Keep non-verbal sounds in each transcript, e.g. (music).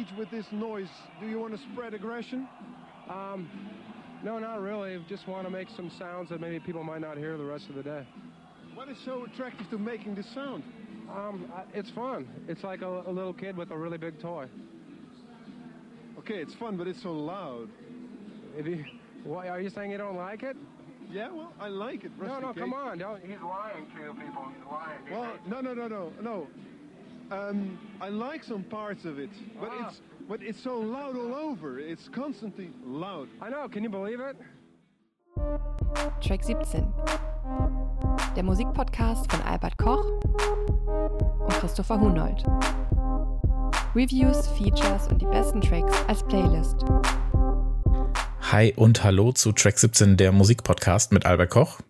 stage with this noise? Do you want to spread aggression? Um, no, not really. Just want to make some sounds that maybe people might not hear the rest of the day. What is so attractive to making this sound? Um, it's fun. It's like a, a little kid with a really big toy. Okay, it's fun, but it's so loud. If you, why are you saying you don't like it? Yeah, well, I like it. No, no, Rusty come on. Don't, he's lying to you people. He's lying. He Well, no, no, no, no, no. Um, I like some parts of it, but Ah. it's but it's so loud all over. It's constantly loud. I know. Can you believe it? Track 17. Der Musikpodcast von Albert Koch und Christopher Hunold. Reviews, Features und die besten Tracks als Playlist. Hi und hallo zu Track 17, der Musikpodcast mit Albert Koch.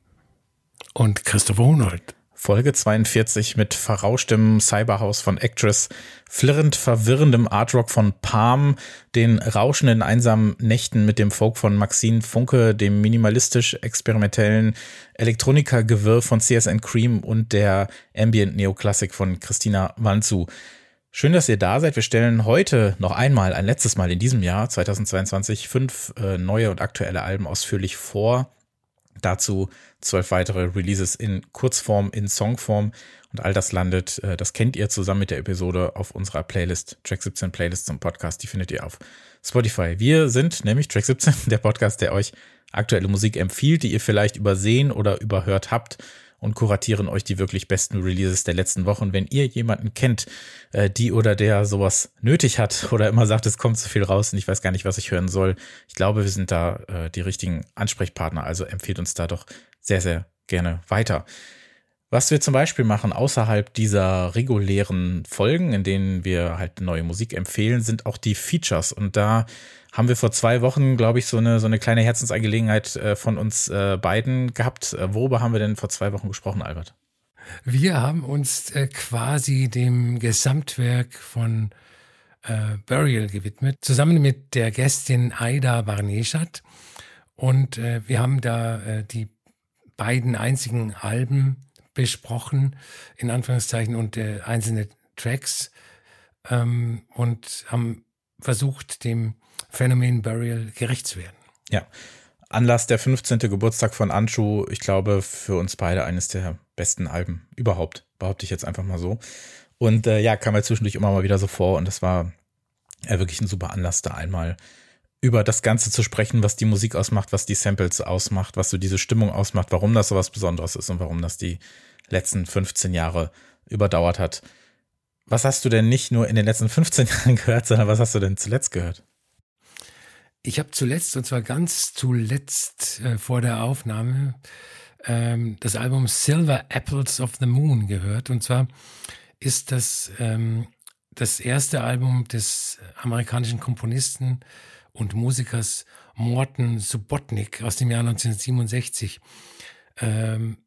und Christopher Hunold. Folge 42 mit verrauschtem Cyberhouse von Actress, flirrend verwirrendem Artrock von Palm, den rauschenden einsamen Nächten mit dem Folk von Maxine Funke, dem minimalistisch experimentellen Elektronika-Gewirr von CSN Cream und der Ambient Neoklassik von Christina Wanzu. Schön, dass ihr da seid. Wir stellen heute noch einmal, ein letztes Mal in diesem Jahr 2022 fünf äh, neue und aktuelle Alben ausführlich vor. Dazu zwölf weitere Releases in Kurzform, in Songform. Und all das landet, äh, das kennt ihr zusammen mit der Episode auf unserer Playlist, Track 17 Playlist zum Podcast, die findet ihr auf Spotify. Wir sind nämlich Track 17, (laughs) der Podcast, der euch aktuelle Musik empfiehlt, die ihr vielleicht übersehen oder überhört habt und kuratieren euch die wirklich besten Releases der letzten Wochen. Wenn ihr jemanden kennt, äh, die oder der sowas nötig hat (laughs) oder immer sagt, es kommt zu viel raus und ich weiß gar nicht, was ich hören soll, ich glaube, wir sind da äh, die richtigen Ansprechpartner. Also empfehlt uns da doch sehr, sehr gerne weiter. Was wir zum Beispiel machen außerhalb dieser regulären Folgen, in denen wir halt neue Musik empfehlen, sind auch die Features. Und da haben wir vor zwei Wochen, glaube ich, so eine, so eine kleine Herzensangelegenheit äh, von uns äh, beiden gehabt. Äh, worüber haben wir denn vor zwei Wochen gesprochen, Albert? Wir haben uns äh, quasi dem Gesamtwerk von äh, Burial gewidmet, zusammen mit der Gästin Aida Barneschat. Und äh, wir haben da die beiden einzigen Alben besprochen, in Anführungszeichen, und einzelne Tracks ähm, und haben versucht, dem Phänomen Burial gerecht zu werden. Ja. Anlass der 15. Geburtstag von Anshu, ich glaube, für uns beide eines der besten Alben überhaupt, behaupte ich jetzt einfach mal so. Und äh, ja, kam mir zwischendurch immer mal wieder so vor und das war ja wirklich ein super Anlass, da einmal über das Ganze zu sprechen, was die Musik ausmacht, was die Samples ausmacht, was so diese Stimmung ausmacht, warum das so was Besonderes ist und warum das die letzten 15 Jahre überdauert hat. Was hast du denn nicht nur in den letzten 15 (laughs) Jahren gehört, sondern was hast du denn zuletzt gehört? Ich habe zuletzt, und zwar ganz zuletzt äh, vor der Aufnahme, ähm, das Album Silver Apples of the Moon gehört. Und zwar ist das ähm, das erste Album des amerikanischen Komponisten und Musikers Morton Subotnik aus dem Jahr 1967. Ähm,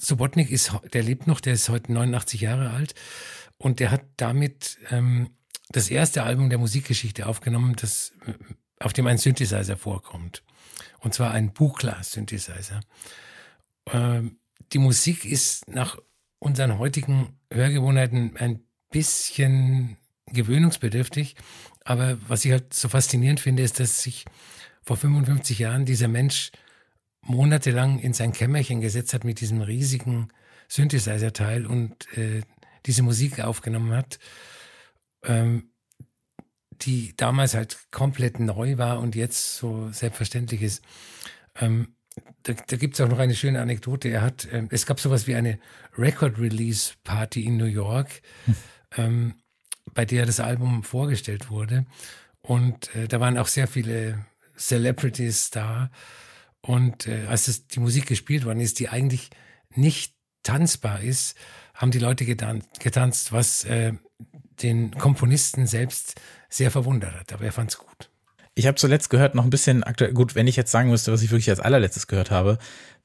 Subotnik ist, der lebt noch, der ist heute 89 Jahre alt und der hat damit ähm, das erste Album der Musikgeschichte aufgenommen, das auf dem ein Synthesizer vorkommt. Und zwar ein Buchla-Synthesizer. Ähm, die Musik ist nach unseren heutigen Hörgewohnheiten ein bisschen gewöhnungsbedürftig. Aber was ich halt so faszinierend finde, ist, dass sich vor 55 Jahren dieser Mensch monatelang in sein Kämmerchen gesetzt hat mit diesem riesigen Synthesizer-Teil und äh, diese Musik aufgenommen hat. Ähm, die damals halt komplett neu war und jetzt so selbstverständlich ist. Ähm, da da gibt es auch noch eine schöne Anekdote. Er hat, ähm, es gab sowas wie eine Record-Release-Party in New York, ähm, bei der das Album vorgestellt wurde. Und äh, da waren auch sehr viele Celebrities da. Und äh, als das, die Musik gespielt worden ist, die eigentlich nicht tanzbar ist, haben die Leute getan getanzt, was äh, den Komponisten selbst sehr verwundert hat. Aber er fand es gut. Ich habe zuletzt gehört noch ein bisschen aktuell, gut, wenn ich jetzt sagen müsste, was ich wirklich als allerletztes gehört habe,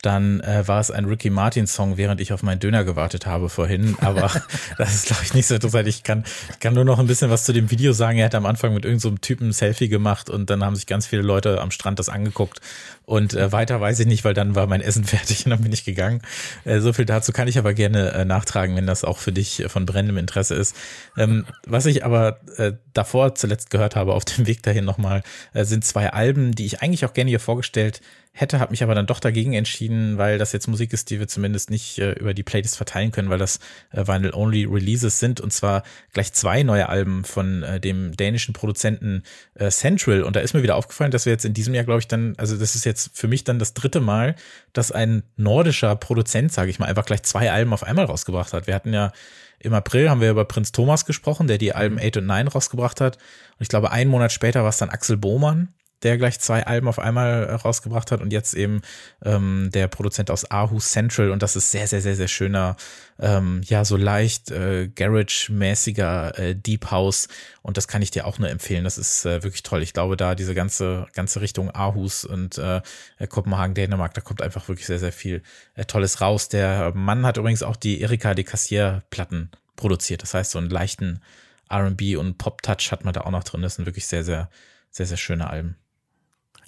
dann äh, war es ein Ricky Martin Song, während ich auf meinen Döner gewartet habe vorhin. Aber (laughs) das ist, glaube ich, nicht so interessant. Ich kann, ich kann nur noch ein bisschen was zu dem Video sagen. Er hat am Anfang mit irgendeinem so Typen ein Selfie gemacht und dann haben sich ganz viele Leute am Strand das angeguckt. Und äh, weiter weiß ich nicht, weil dann war mein Essen (laughs) fertig und dann bin ich gegangen. Äh, so viel dazu kann ich aber gerne äh, nachtragen, wenn das auch für dich von brennendem Interesse ist. Ähm, was ich aber äh, davor zuletzt gehört habe, auf dem Weg dahin nochmal, äh, sind zwei Alben, die ich eigentlich auch gerne hier vorgestellt hätte, habe mich aber dann doch dagegen entschieden, weil das jetzt Musik ist, die wir zumindest nicht äh, über die Playlist verteilen können, weil das äh, Vinyl-Only Releases sind und zwar gleich zwei neue Alben von äh, dem dänischen Produzenten äh, Central und da ist mir wieder aufgefallen, dass wir jetzt in diesem Jahr, glaube ich, dann, also das ist jetzt für mich dann das dritte Mal, dass ein nordischer Produzent, sage ich mal, einfach gleich zwei Alben auf einmal rausgebracht hat. Wir hatten ja im April haben wir über Prinz Thomas gesprochen, der die Alben 8 und 9 rausgebracht hat. Und ich glaube, einen Monat später war es dann Axel Bohmann, der gleich zwei Alben auf einmal äh, rausgebracht hat und jetzt eben ähm, der Produzent aus Aarhus Central und das ist sehr, sehr, sehr, sehr schöner, ähm, ja, so leicht äh, Garage-mäßiger äh, Deep House und das kann ich dir auch nur empfehlen. Das ist äh, wirklich toll. Ich glaube, da diese ganze, ganze Richtung Aarhus und äh, Kopenhagen, Dänemark, da kommt einfach wirklich sehr, sehr viel äh, Tolles raus. Der Mann hat übrigens auch die Erika de Cassier-Platten produziert. Das heißt, so einen leichten R&B und Pop-Touch hat man da auch noch drin. Das sind wirklich sehr, sehr, sehr, sehr schöne Alben.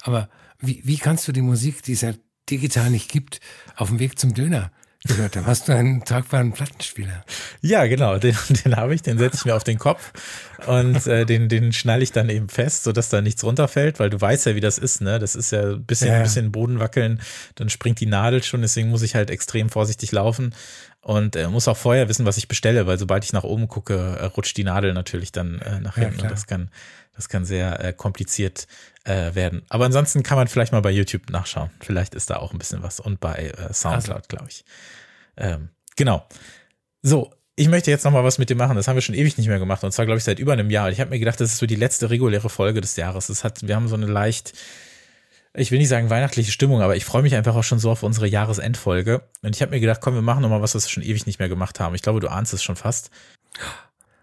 Aber wie, wie kannst du die Musik, die es ja digital nicht gibt, auf dem Weg zum Döner gehört haben? Hast du einen tragbaren Plattenspieler? Ja, genau, den, den habe ich, den setze ich mir auf den Kopf und äh, den, den schnalle ich dann eben fest, sodass da nichts runterfällt, weil du weißt ja, wie das ist, ne? Das ist ja ein bisschen, ja. ein bisschen Boden wackeln, dann springt die Nadel schon, deswegen muss ich halt extrem vorsichtig laufen und äh, muss auch vorher wissen, was ich bestelle, weil sobald ich nach oben gucke, äh, rutscht die Nadel natürlich dann äh, nach hinten ja, und das kann, das kann sehr äh, kompliziert äh, werden. Aber ansonsten kann man vielleicht mal bei YouTube nachschauen. Vielleicht ist da auch ein bisschen was. Und bei äh, Soundcloud, also. glaube ich. Ähm, genau. So, ich möchte jetzt noch mal was mit dir machen. Das haben wir schon ewig nicht mehr gemacht. Und zwar, glaube ich, seit über einem Jahr. Ich habe mir gedacht, das ist so die letzte reguläre Folge des Jahres. Das hat, wir haben so eine leicht, ich will nicht sagen weihnachtliche Stimmung, aber ich freue mich einfach auch schon so auf unsere Jahresendfolge. Und ich habe mir gedacht, komm, wir machen noch mal was, was wir schon ewig nicht mehr gemacht haben. Ich glaube, du ahnst es schon fast.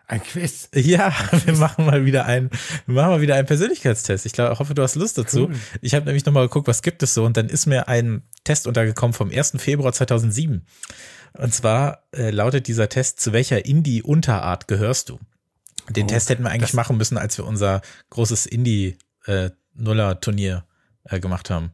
Ein Quiz. Ja, (laughs) wir machen mal wieder einen, wir machen mal wieder einen Persönlichkeitstest. Ich glaube, hoffe, du hast Lust dazu. Cool. Ich habe nämlich nochmal geguckt, was gibt es so und dann ist mir ein Test untergekommen vom 1. Februar 2007. Und zwar äh, lautet dieser Test, zu welcher Indie-Unterart gehörst du? Den oh, Test hätten wir eigentlich machen müssen, als wir unser großes Indie-Nuller-Turnier äh, äh, gemacht haben.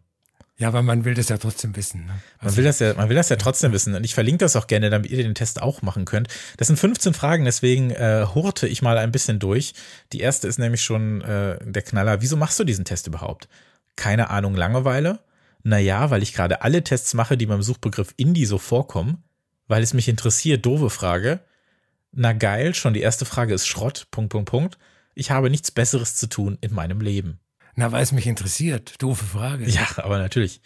Ja, aber man will das ja trotzdem wissen. Ne? Also, man will das ja, man will das ja trotzdem wissen. Und ich verlinke das auch gerne, damit ihr den Test auch machen könnt. Das sind 15 Fragen, deswegen äh, hurte ich mal ein bisschen durch. Die erste ist nämlich schon äh, der Knaller. Wieso machst du diesen Test überhaupt? Keine Ahnung, Langeweile? Naja, weil ich gerade alle Tests mache, die beim Suchbegriff Indie so vorkommen, weil es mich interessiert, doofe Frage. Na geil, schon die erste Frage ist Schrott, Punkt, Punkt, Punkt. Ich habe nichts Besseres zu tun in meinem Leben. Na, weil es mich interessiert. Doofe Frage. Ja, aber natürlich.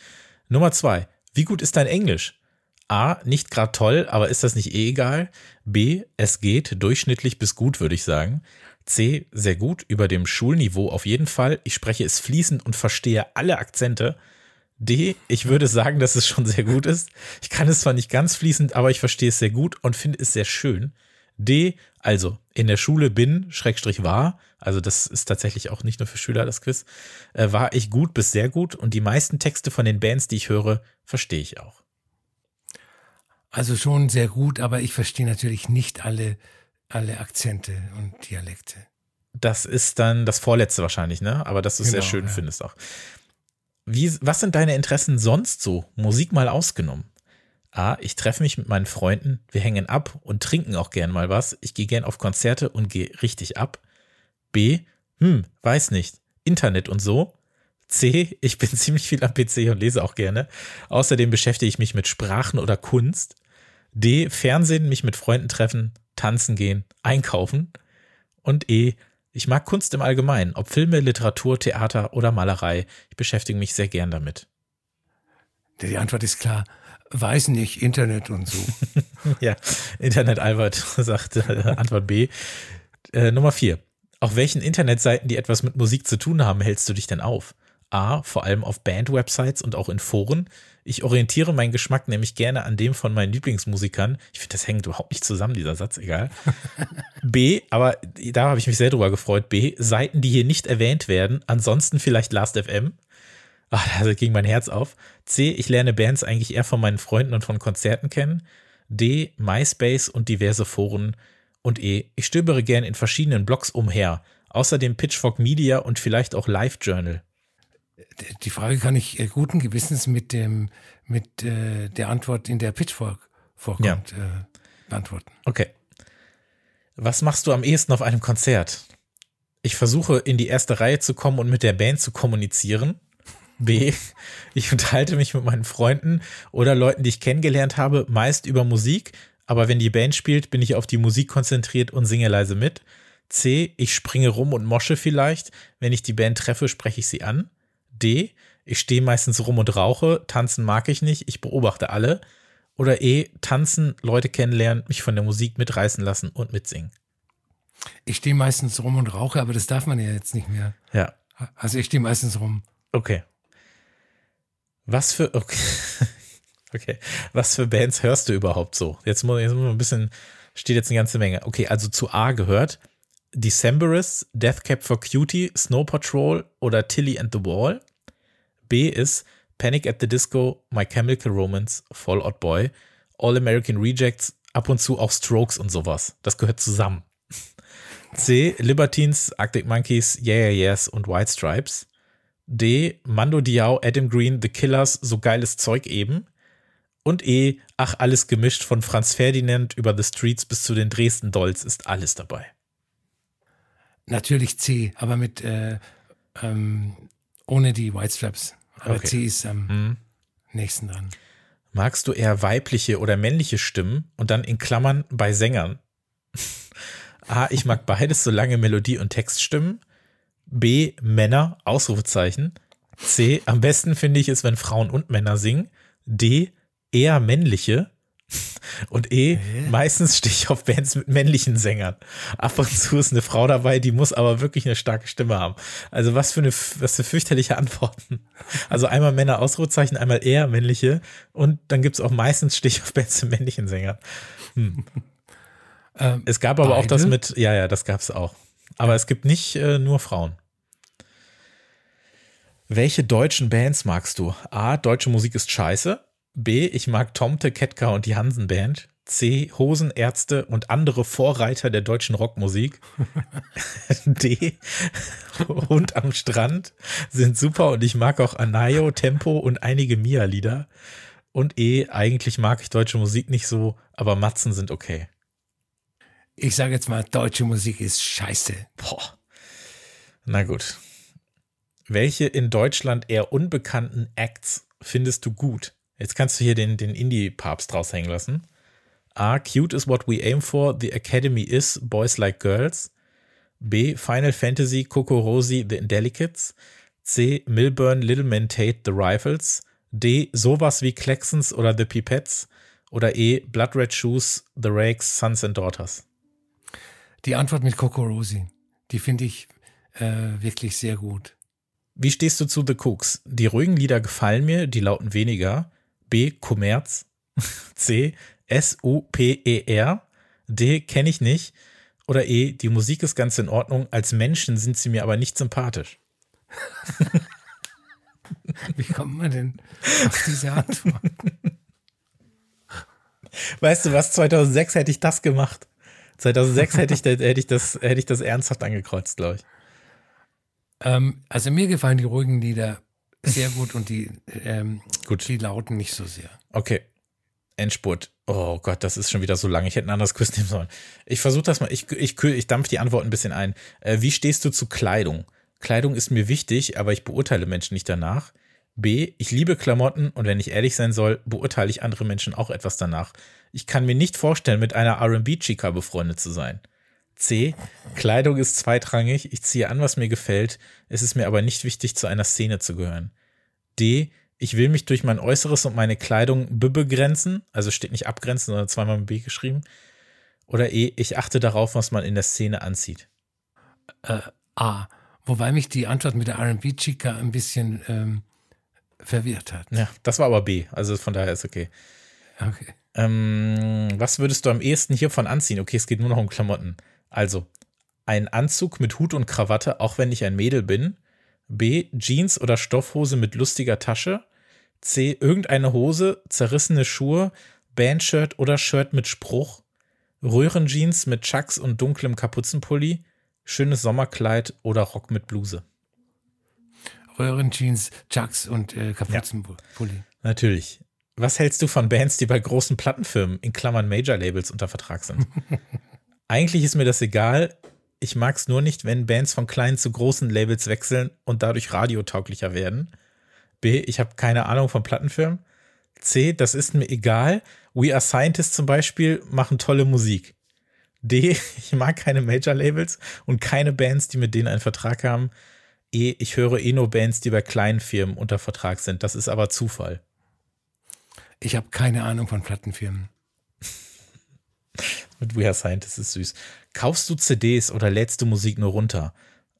Nummer zwei. Wie gut ist dein Englisch? A, nicht gerade toll, aber ist das nicht eh egal? B, es geht, durchschnittlich bis gut, würde ich sagen. C, sehr gut, über dem Schulniveau auf jeden Fall. Ich spreche es fließend und verstehe alle Akzente. D, ich würde sagen, dass es schon sehr gut ist. Ich kann es zwar nicht ganz fließend, aber ich verstehe es sehr gut und finde es sehr schön. D, also in der Schule bin, Schrägstrich war, also das ist tatsächlich auch nicht nur für Schüler das Quiz, äh, war ich gut bis sehr gut und die meisten Texte von den Bands, die ich höre, verstehe ich auch. Also schon sehr gut, aber ich verstehe natürlich nicht alle, alle Akzente und Dialekte. Das ist dann das vorletzte wahrscheinlich, ne? Aber dass du es genau, sehr schön ja. findest auch. Wie, was sind deine Interessen sonst so? Musik mal ausgenommen. A, ich treffe mich mit meinen Freunden, wir hängen ab und trinken auch gern mal was. Ich gehe gern auf Konzerte und gehe richtig ab. B, hm, weiß nicht, Internet und so. C, ich bin (laughs) ziemlich viel am PC und lese auch gerne. Außerdem beschäftige ich mich mit Sprachen oder Kunst. D, Fernsehen, mich mit Freunden treffen, tanzen gehen, einkaufen. Und E, ich mag Kunst im Allgemeinen, ob Filme, Literatur, Theater oder Malerei. Ich beschäftige mich sehr gern damit. Die Antwort ist klar. Weiß nicht, Internet und so. (laughs) ja, Internet Albert (laughs) sagt äh, Antwort B. Äh, Nummer vier. Auf welchen Internetseiten, die etwas mit Musik zu tun haben, hältst du dich denn auf? A, vor allem auf Band-Websites und auch in Foren. Ich orientiere meinen Geschmack nämlich gerne an dem von meinen Lieblingsmusikern. Ich finde, das hängt überhaupt nicht zusammen, dieser Satz, egal. (laughs) B, aber da habe ich mich sehr drüber gefreut. B, Seiten, die hier nicht erwähnt werden, ansonsten vielleicht Last.fm. Ach, da ging mein Herz auf. C. Ich lerne Bands eigentlich eher von meinen Freunden und von Konzerten kennen. D. MySpace und diverse Foren. Und E. Ich stöbere gern in verschiedenen Blogs umher. Außerdem Pitchfork Media und vielleicht auch Live Journal. Die Frage kann ich äh, guten Gewissens mit dem mit äh, der Antwort, in der Pitchfork vorkommt, ja. äh, beantworten. Okay. Was machst du am ehesten auf einem Konzert? Ich versuche in die erste Reihe zu kommen und mit der Band zu kommunizieren. B. (laughs) Ich unterhalte mich mit meinen Freunden oder Leuten, die ich kennengelernt habe, meist über Musik, aber wenn die Band spielt, bin ich auf die Musik konzentriert und singe leise mit. C. Ich springe rum und mosche vielleicht. Wenn ich die Band treffe, spreche ich sie an. D. Ich stehe meistens rum und rauche. Tanzen mag ich nicht. Ich beobachte alle. Oder E. Tanzen, Leute kennenlernen, mich von der Musik mitreißen lassen und mitsingen. Ich stehe meistens rum und rauche, aber das darf man ja jetzt nicht mehr. Ja. Also ich stehe meistens rum. Okay. Was für, okay. (laughs) okay. Was für Bands hörst du überhaupt so? Jetzt muss, muss ein bisschen, steht jetzt eine ganze Menge. Okay, also zu A gehört Decemberist, Death Cap for Cutie, Snow Patrol oder Tilly and the Wall. B ist Panic at the Disco, My Chemical Romance, Fall Out Boy, All American Rejects, ab und zu auch Strokes und sowas. Das gehört zusammen. (laughs) C. Libertines, Arctic Monkeys, Yeah Yeah Yes und White Stripes. D. Mando Diao, Adam Green, The Killers, so geiles Zeug eben. Und E. Ach, alles gemischt von Franz Ferdinand über The Streets bis zu den Dresden Dolls ist alles dabei. Natürlich C, aber mit äh, ähm, ohne die White Straps. Aber okay. C ist am mhm. nächsten dran. Magst du eher weibliche oder männliche Stimmen und dann in Klammern bei Sängern? (laughs) A, ich mag beides, solange Melodie und Text stimmen. B, Männer, Ausrufezeichen. C, am besten finde ich es, wenn Frauen und Männer singen. D, eher männliche. (laughs) Und E, Hä? meistens stehe ich auf Bands mit männlichen Sängern. Ab und zu ist eine Frau dabei, die muss aber wirklich eine starke Stimme haben. Also was für eine, was für fürchterliche Antworten. Also einmal Männer Ausrufezeichen, einmal eher männliche. Und dann gibt es auch meistens stehe ich auf Bands mit männlichen Sängern. Hm. (laughs) Ähm, es gab aber beide? auch das mit, ja, ja, das gab es auch. Aber ja. es gibt nicht äh, nur Frauen. Welche deutschen Bands magst du? A, deutsche Musik ist scheiße. B, ich mag Tomte, Ketka und die Hansen Band. C, Hosenärzte und andere Vorreiter der deutschen Rockmusik. (laughs) D, Hund am Strand sind super und ich mag auch Anayo, Tempo und einige Mia-Lieder. Und E, eigentlich mag ich deutsche Musik nicht so, aber Matzen sind okay. Ich sage jetzt mal, deutsche Musik ist scheiße. Boah. Na gut. Welche in Deutschland eher unbekannten Acts findest du gut? Jetzt kannst du hier den, den Indie-Papst raushängen lassen. A. Cute is what we aim for. The Academy is Boys Like Girls. B. Final Fantasy, Coco Rosie, The Indelicates. C. Milburn, Little Men Tate, The Rifles. D. Sowas wie Klecksons oder The Pipettes. Oder E. Blood Red Shoes, The Rakes, Sons and Daughters. Die Antwort mit Coco Rosie, die finde ich äh, wirklich sehr gut. Wie stehst du zu The Cooks? Die ruhigen Lieder gefallen mir, die lauten weniger. B. Kommerz. (laughs) C. S-U-P-E-R. D. Kenne ich nicht. Oder E. Die Musik ist ganz in Ordnung. Als Menschen sind sie mir aber nicht sympathisch. (laughs) Wie kommt man denn auf diese Antwort? (laughs) Weißt du was? 2006 hätte ich das gemacht. 2006 hätte ich, hätte ich, das, hätte ich das ernsthaft angekreuzt, glaube ich. Ähm, also mir gefallen die ruhigen Lieder sehr gut und die, ähm, gut. die lauten nicht so sehr. Okay. Endspurt. Oh Gott, das ist schon wieder so lang. Ich hätte ein anderes Quiz (laughs) nehmen sollen. Ich versuche das mal. Ich, ich, ich dampfe die Antwort ein bisschen ein. Äh, wie stehst du zu Kleidung? Kleidung ist mir wichtig, aber ich beurteile Menschen nicht danach. B. Ich liebe Klamotten und wenn ich ehrlich sein soll, beurteile ich andere Menschen auch etwas danach. Ich kann mir nicht vorstellen, mit einer RB-Chica befreundet zu sein. C. Kleidung ist zweitrangig. Ich ziehe an, was mir gefällt. Es ist mir aber nicht wichtig, zu einer Szene zu gehören. D. Ich will mich durch mein Äußeres und meine Kleidung begrenzen. Also steht nicht abgrenzen, sondern zweimal mit B geschrieben. Oder E. Ich achte darauf, was man in der Szene anzieht. Äh, A. Wobei mich die Antwort mit der RB-Chica ein bisschen ähm, verwirrt hat. Ja, das war aber B. Also von daher ist okay. Okay. Ähm, was würdest du am ehesten hiervon anziehen? Okay, es geht nur noch um Klamotten. Also, ein Anzug mit Hut und Krawatte, auch wenn ich ein Mädel bin. B. Jeans oder Stoffhose mit lustiger Tasche. C. Irgendeine Hose, zerrissene Schuhe, Bandshirt oder Shirt mit Spruch. Röhrenjeans mit Chucks und dunklem Kapuzenpulli. Schönes Sommerkleid oder Rock mit Bluse. Röhrenjeans, Chucks und äh, Kapuzenpulli. Natürlich. Was hältst du von Bands, die bei großen Plattenfirmen, in Klammern Major-Labels, unter Vertrag sind? (laughs) Eigentlich ist mir das egal. Ich mag es nur nicht, wenn Bands von kleinen zu großen Labels wechseln und dadurch radiotauglicher werden. B, ich habe keine Ahnung von Plattenfirmen. C, das ist mir egal. We Are Scientists zum Beispiel machen tolle Musik. D, (laughs) ich mag keine Major-Labels und keine Bands, die mit denen einen Vertrag haben. E, ich höre eh nur Bands, die bei kleinen Firmen unter Vertrag sind. Das ist aber Zufall. Ich habe keine Ahnung von Plattenfirmen. Mit We Are Scientists ist süß. Kaufst du CDs oder lädst du Musik nur runter?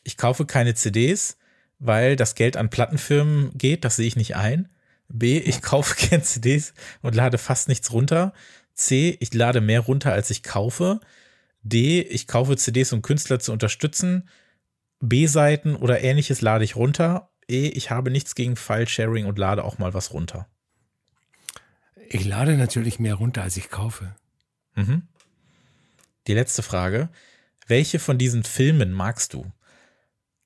Ich kaufe keine CDs, weil das Geld an Plattenfirmen geht, das sehe ich nicht ein. B, ich kaufe (laughs) keine CDs und lade fast nichts runter. C, ich lade mehr runter, als ich kaufe. D, ich kaufe CDs, um Künstler zu unterstützen. B-Seiten oder ähnliches lade ich runter. E, ich habe nichts gegen File-Sharing und lade auch mal was runter. Ich lade natürlich mehr runter, als ich kaufe. Mhm. Die letzte Frage. Welche von diesen Filmen magst du?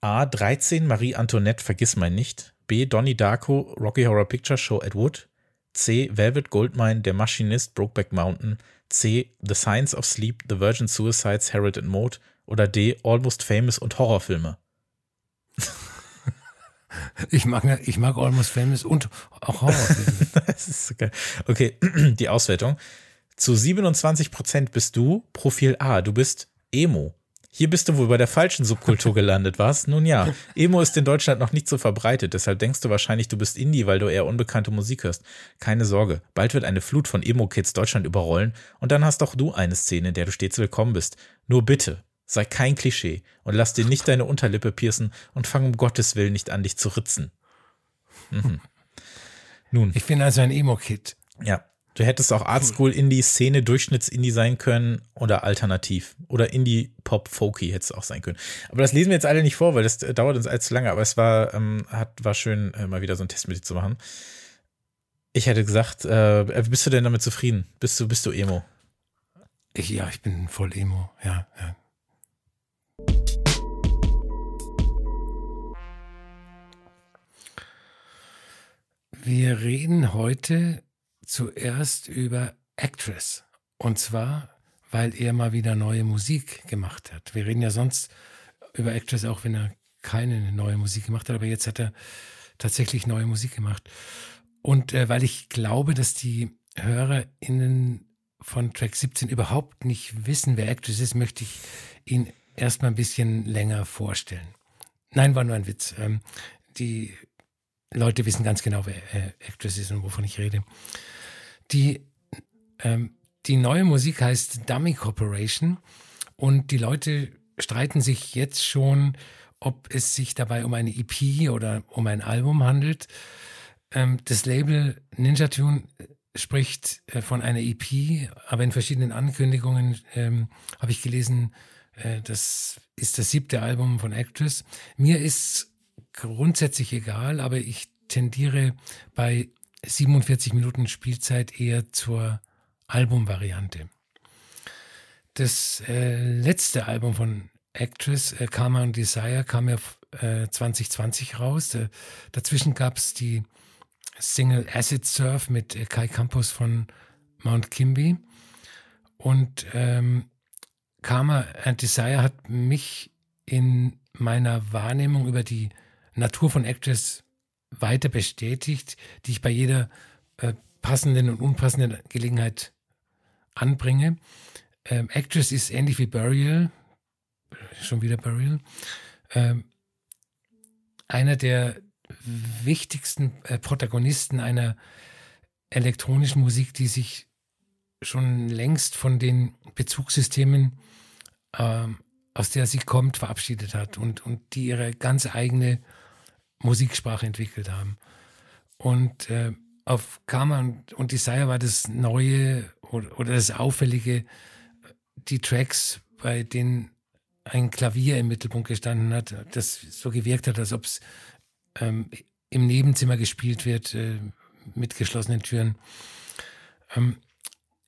A. 13 Marie Antoinette Vergiss mein nicht. B. Donnie Darko Rocky Horror Picture Show at Wood. C. Velvet Goldmine Der Maschinist Brokeback Mountain. C. The Science of Sleep The Virgin Suicides Harold and Maude. Oder D. Almost Famous und Horrorfilme. (laughs) Ich mag, ich mag Almost Famous und auch Horrorfilme. (laughs) das ist geil. Okay, (clears throat) die Auswertung. Zu 27 Prozent bist du Profil A. Du bist Emo. Hier bist du wohl bei der falschen Subkultur gelandet, was? Nun ja, Emo ist in Deutschland noch nicht so verbreitet, deshalb denkst du wahrscheinlich, du bist Indie, weil du eher unbekannte Musik hörst. Keine Sorge, bald wird eine Flut von Emo-Kids Deutschland überrollen und dann hast auch du eine Szene, in der du stets willkommen bist. Nur bitte, sei kein Klischee und lass dir nicht deine Unterlippe piercen und fang um Gottes Willen nicht an, dich zu ritzen. Mhm. Nun. Ich bin also ein Emo-Kid. Ja, Du hättest auch Artschool Indie, Szene, Durchschnitts-Indie sein können oder alternativ. Oder Indie, Pop, Folky hätte es auch sein können. Aber das lesen wir jetzt alle nicht vor, weil das äh, dauert uns allzu lange. Aber es war, ähm, hat, war schön, äh, mal wieder so einen Test mit dir zu machen. Ich hätte gesagt, äh, bist du denn damit zufrieden? Bist du, bist du Emo? Ich, ja, ich bin voll Emo, ja, ja. Wir reden heute zuerst über Actress. Und zwar, weil er mal wieder neue Musik gemacht hat. Wir reden ja sonst über Actress, auch wenn er keine neue Musik gemacht hat, aber jetzt hat er tatsächlich neue Musik gemacht. Und äh, weil ich glaube, dass die HörerInnen von Track 17 überhaupt nicht wissen, wer Actress ist, möchte ich ihn erstmal ein bisschen länger vorstellen. Nein, war nur ein Witz. Ähm, die Leute wissen ganz genau, wer äh, Actress ist und wovon ich rede. Die, ähm, die neue Musik heißt Dummy Corporation und die Leute streiten sich jetzt schon, ob es sich dabei um eine EP oder um ein Album handelt. Ähm, das Label Ninja Tune spricht äh, von einer EP, aber in verschiedenen Ankündigungen ähm, habe ich gelesen, äh, das ist das siebte Album von Actress. Mir ist grundsätzlich egal, aber ich tendiere bei 47 Minuten Spielzeit eher zur Albumvariante. Das äh, letzte Album von Actress, äh, Karma und Desire, kam ja äh, 2020 raus. Äh, dazwischen gab es die Single Acid Surf mit äh, Kai Campos von Mount Kimby. Und ähm, Karma and Desire hat mich in meiner Wahrnehmung über die Natur von Actress weiter bestätigt, die ich bei jeder äh, passenden und unpassenden Gelegenheit anbringe. Ähm, Actress ist ähnlich wie Burial, schon wieder Burial, ähm, einer der wichtigsten äh, Protagonisten einer elektronischen Musik, die sich schon längst von den Bezugssystemen, ähm, aus der sie kommt, verabschiedet hat und, und die ihre ganz eigene Musiksprache entwickelt haben. Und äh, auf Karma und, und Desire war das Neue oder, oder das Auffällige, die Tracks, bei denen ein Klavier im Mittelpunkt gestanden hat, das so gewirkt hat, als ob es ähm, im Nebenzimmer gespielt wird, äh, mit geschlossenen Türen. Ähm,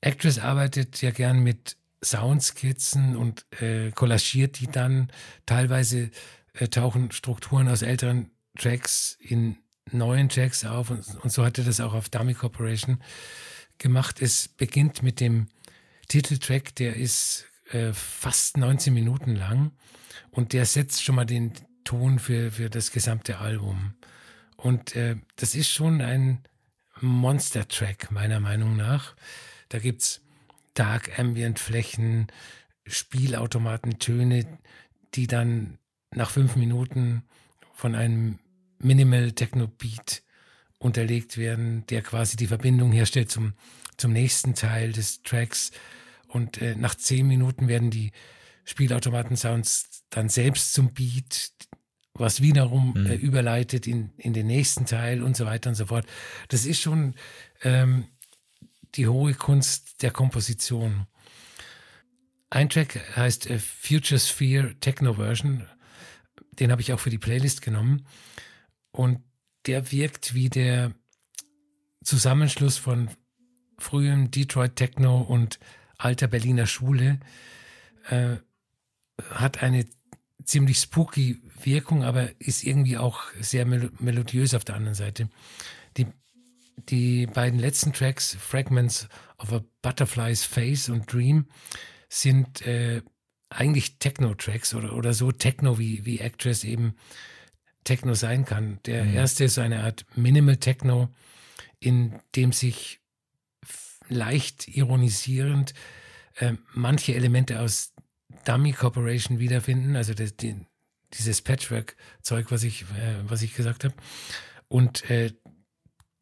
Actress arbeitet ja gern mit Soundskizzen und äh, collagiert die dann. Teilweise äh, tauchen Strukturen aus älteren Tracks in neuen Tracks auf und, und so hat er das auch auf Dummy Corporation gemacht. Es beginnt mit dem Titeltrack, der ist äh, fast 19 Minuten lang und der setzt schon mal den Ton für, für das gesamte Album. Und äh, das ist schon ein Monster-Track, meiner Meinung nach. Da gibt's Dark Ambient Flächen, Spielautomaten, Töne, die dann nach fünf Minuten von einem Minimal Techno Beat unterlegt werden, der quasi die Verbindung herstellt zum, zum nächsten Teil des Tracks. Und äh, nach zehn Minuten werden die Spielautomaten-Sounds dann selbst zum Beat, was wiederum mhm. äh, überleitet in, in den nächsten Teil und so weiter und so fort. Das ist schon ähm, die hohe Kunst der Komposition. Ein Track heißt äh, Future Sphere Techno Version. Den habe ich auch für die Playlist genommen. Und der wirkt wie der Zusammenschluss von frühem Detroit Techno und alter Berliner Schule. Äh, hat eine ziemlich spooky Wirkung, aber ist irgendwie auch sehr melodiös auf der anderen Seite. Die die beiden letzten Tracks, Fragments of a Butterfly's Face und Dream, sind äh, eigentlich Techno-Tracks oder, oder so Techno, wie, wie Actress eben Techno sein kann. Der mhm. erste ist eine Art Minimal Techno, in dem sich leicht ironisierend äh, manche Elemente aus Dummy Corporation wiederfinden, also das, die, dieses Patchwork-Zeug, was ich, äh, was ich gesagt habe. Und äh,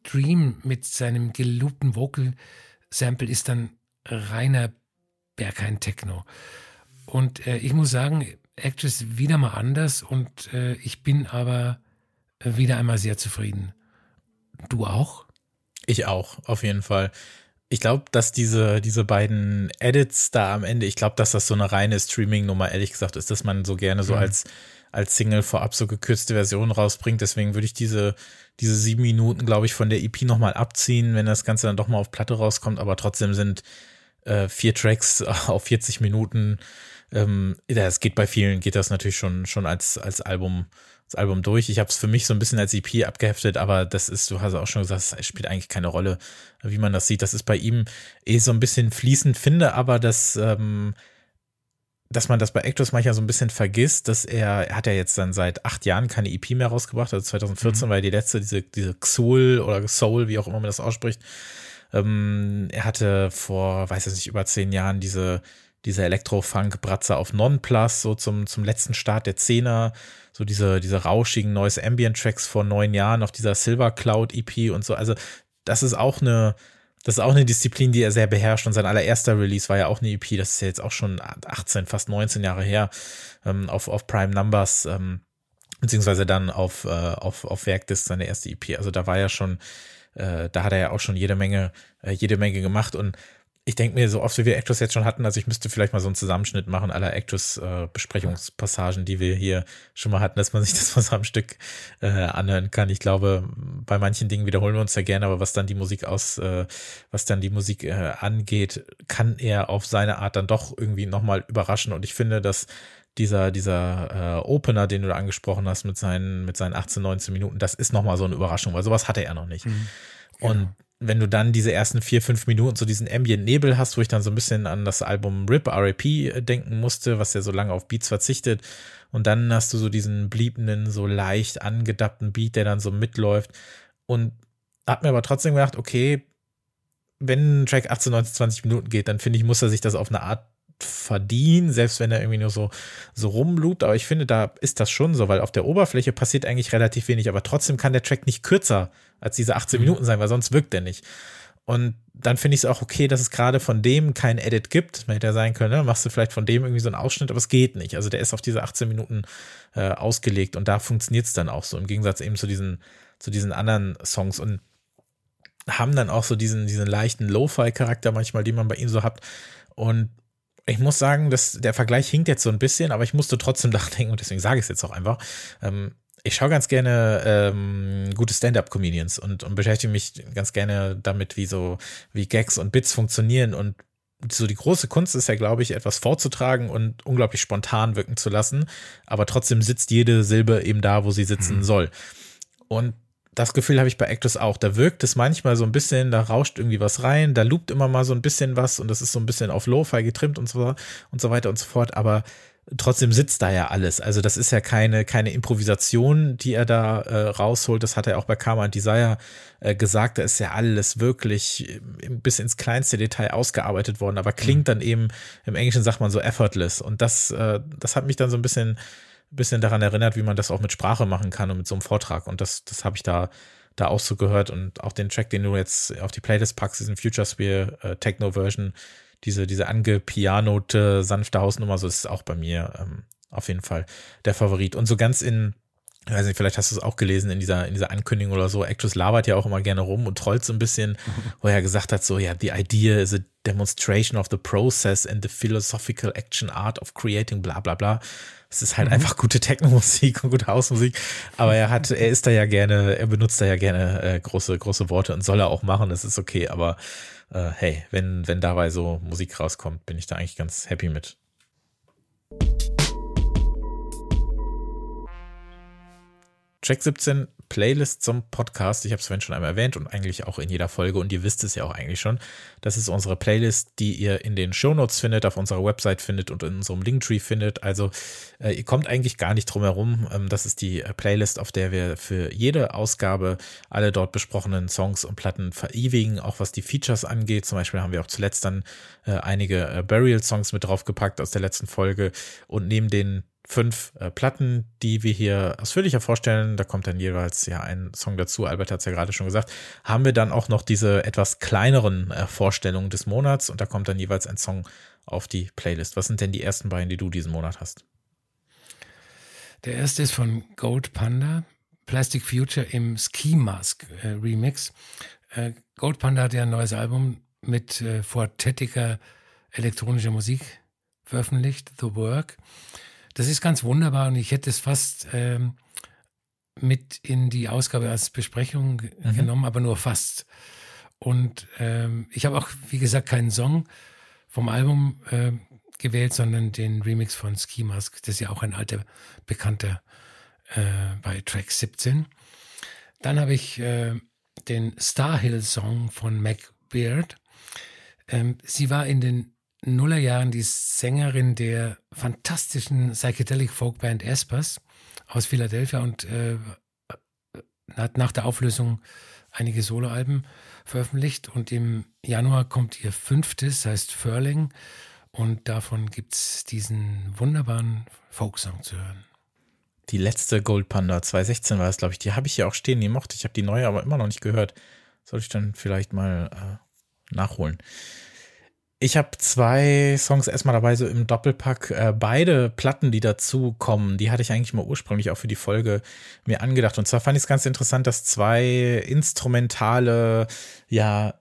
Dream mit seinem geloopten Vocal Sample ist dann reiner Berghain Techno. Und äh, ich muss sagen, Actress wieder mal anders und äh, ich bin aber wieder einmal sehr zufrieden. Du auch? Ich auch, auf jeden Fall. Ich glaube, dass diese, diese beiden Edits da am Ende, ich glaube, dass das so eine reine Streaming-Nummer, ehrlich gesagt, ist, dass man so gerne so mhm. als, als Single vorab so gekürzte Version rausbringt. Deswegen würde ich diese, diese sieben Minuten, glaube ich, von der EP nochmal abziehen, wenn das Ganze dann doch mal auf Platte rauskommt. Aber trotzdem sind äh, vier Tracks (laughs) auf 40 Minuten. Ähm, ja, es geht bei vielen, geht das natürlich schon, schon als, als Album, als Album durch. Ich habe es für mich so ein bisschen als EP abgeheftet, aber das ist, du hast auch schon gesagt, es spielt eigentlich keine Rolle, wie man das sieht. Das ist bei ihm eh so ein bisschen fließend, finde aber, dass ähm, dass man das bei Actors manchmal so ein bisschen vergisst, dass er, er hat ja jetzt dann seit acht Jahren keine EP mehr rausgebracht, also 2014 mhm. war ja die letzte, diese, diese Soul oder Soul, wie auch immer man das ausspricht. Ähm, er hatte vor, weiß ich nicht, über zehn Jahren diese, diese Elektro-Funk-Bratze auf Non-Plus, so zum, zum letzten Start der Zehner, so diese, diese rauschigen neues Ambient-Tracks vor neun Jahren auf dieser Silver Cloud EP und so. Also, das ist auch eine, das ist auch eine Disziplin, die er sehr beherrscht und sein allererster Release war ja auch eine EP, das ist ja jetzt auch schon 18, fast 19 Jahre her, ähm, auf, auf Prime Numbers, ähm, beziehungsweise dann auf, äh, auf, auf Werkdisc seine erste EP. Also da war ja schon, äh, da hat er ja auch schon jede Menge, äh, jede Menge gemacht und ich denke mir, so oft wie wir Actors jetzt schon hatten, also ich müsste vielleicht mal so einen Zusammenschnitt machen aller Actors-Besprechungspassagen, äh, die wir hier schon mal hatten, dass man sich (laughs) das mal so am Stück äh, anhören kann. Ich glaube, bei manchen Dingen wiederholen wir uns ja gerne, aber was dann die Musik aus, äh, was dann die Musik äh, angeht, kann er auf seine Art dann doch irgendwie nochmal überraschen. Und ich finde, dass dieser, dieser äh, Opener, den du da angesprochen hast mit seinen, mit seinen 18, 19 Minuten, das ist nochmal so eine Überraschung, weil sowas hatte er noch nicht. Mhm. Und genau wenn du dann diese ersten vier, fünf Minuten so diesen Ambient Nebel hast, wo ich dann so ein bisschen an das Album RIP, RIP äh, denken musste, was ja so lange auf Beats verzichtet. Und dann hast du so diesen bliebenden, so leicht angedappten Beat, der dann so mitläuft. Und hab mir aber trotzdem gedacht, okay, wenn ein Track 18, 19, 20 Minuten geht, dann finde ich, muss er sich das auf eine Art verdienen, selbst wenn er irgendwie nur so, so rumlupt. Aber ich finde, da ist das schon so, weil auf der Oberfläche passiert eigentlich relativ wenig, aber trotzdem kann der Track nicht kürzer als diese 18 mhm. Minuten sein, weil sonst wirkt er nicht. Und dann finde ich es auch okay, dass es gerade von dem kein Edit gibt. Man hätte ja sein können, ne? machst du vielleicht von dem irgendwie so einen Ausschnitt, aber es geht nicht. Also der ist auf diese 18 Minuten äh, ausgelegt und da funktioniert es dann auch so, im Gegensatz eben zu diesen, zu diesen anderen Songs und haben dann auch so diesen, diesen leichten Lo-Fi-Charakter manchmal, den man bei ihm so hat. Und ich muss sagen, dass der Vergleich hinkt jetzt so ein bisschen, aber ich musste trotzdem (laughs) nachdenken und deswegen sage ich es jetzt auch einfach. Ähm, ich schaue ganz gerne ähm, gute Stand-up-Comedians und, und beschäftige mich ganz gerne damit, wie so wie Gags und Bits funktionieren und so die große Kunst ist ja, glaube ich, etwas vorzutragen und unglaublich spontan wirken zu lassen, aber trotzdem sitzt jede Silbe eben da, wo sie sitzen mhm. soll. Und das Gefühl habe ich bei Actus auch. Da wirkt es manchmal so ein bisschen, da rauscht irgendwie was rein, da loopt immer mal so ein bisschen was und das ist so ein bisschen auf Lo-Fi getrimmt und so, und so weiter und so fort. Aber trotzdem sitzt da ja alles. Also das ist ja keine, keine Improvisation, die er da äh, rausholt. Das hat er auch bei Karma and Desire äh, gesagt. Da ist ja alles wirklich bis ins kleinste Detail ausgearbeitet worden, aber klingt mhm. dann eben, im Englischen sagt man so effortless. Und das, äh, das hat mich dann so ein bisschen, bisschen daran erinnert, wie man das auch mit Sprache machen kann und mit so einem Vortrag. Und das, das habe ich da da auch so gehört und auch den Track, den du jetzt auf die Playlist packst, diesen Future Sphere äh, Techno Version, diese, diese angepianote, sanfte Hausnummer, so ist es auch bei mir ähm, auf jeden Fall der Favorit. Und so ganz in, ich weiß nicht, vielleicht hast du es auch gelesen in dieser, in dieser Ankündigung oder so. Actress labert ja auch immer gerne rum und trollt so ein bisschen, (laughs) wo er gesagt hat, so, ja, the idea is a demonstration of the process and the philosophical action art of creating bla bla bla. Es ist halt mhm. einfach gute Techno-Musik und gute Hausmusik. Aber er hat, er ist da ja gerne, er benutzt da ja gerne äh, große, große Worte und soll er auch machen, das ist okay. Aber äh, hey, wenn, wenn dabei so Musik rauskommt, bin ich da eigentlich ganz happy mit. Track 17 Playlist zum Podcast. Ich habe es vorhin schon einmal erwähnt und eigentlich auch in jeder Folge und ihr wisst es ja auch eigentlich schon. Das ist unsere Playlist, die ihr in den Shownotes findet, auf unserer Website findet und in unserem Linktree findet. Also äh, ihr kommt eigentlich gar nicht drum herum. Ähm, das ist die Playlist, auf der wir für jede Ausgabe alle dort besprochenen Songs und Platten verewigen, auch was die Features angeht. Zum Beispiel haben wir auch zuletzt dann äh, einige äh, Burial-Songs mit draufgepackt aus der letzten Folge und neben den fünf äh, Platten, die wir hier ausführlicher vorstellen. Da kommt dann jeweils ja ein Song dazu. Albert hat es ja gerade schon gesagt. Haben wir dann auch noch diese etwas kleineren äh, Vorstellungen des Monats und da kommt dann jeweils ein Song auf die Playlist. Was sind denn die ersten beiden, die du diesen Monat hast? Der erste ist von Gold Panda, Plastic Future im Ski Mask äh, Remix. Äh, Gold Panda hat ja ein neues Album mit äh, vortätiger elektronischer Musik veröffentlicht, The Work. Das ist ganz wunderbar und ich hätte es fast ähm, mit in die Ausgabe als Besprechung mhm. genommen, aber nur fast. Und ähm, ich habe auch, wie gesagt, keinen Song vom Album äh, gewählt, sondern den Remix von Ski Mask. Das ist ja auch ein alter Bekannter äh, bei Track 17. Dann habe ich äh, den Starhill Song von Mac Beard. Ähm, sie war in den Nullerjahren die Sängerin der fantastischen Psychedelic Folkband Espers aus Philadelphia und äh, hat nach der Auflösung einige Soloalben veröffentlicht und im Januar kommt ihr fünftes, heißt Furling und davon gibt es diesen wunderbaren Folksong zu hören. Die letzte Gold Panda 2016 war es, glaube ich. Die habe ich ja auch stehen, die mochte ich. habe die neue aber immer noch nicht gehört. Sollte ich dann vielleicht mal äh, nachholen. Ich habe zwei Songs erstmal dabei, so im Doppelpack. Äh, beide Platten, die dazu kommen, die hatte ich eigentlich mal ursprünglich auch für die Folge mir angedacht. Und zwar fand ich es ganz interessant, dass zwei instrumentale, ja,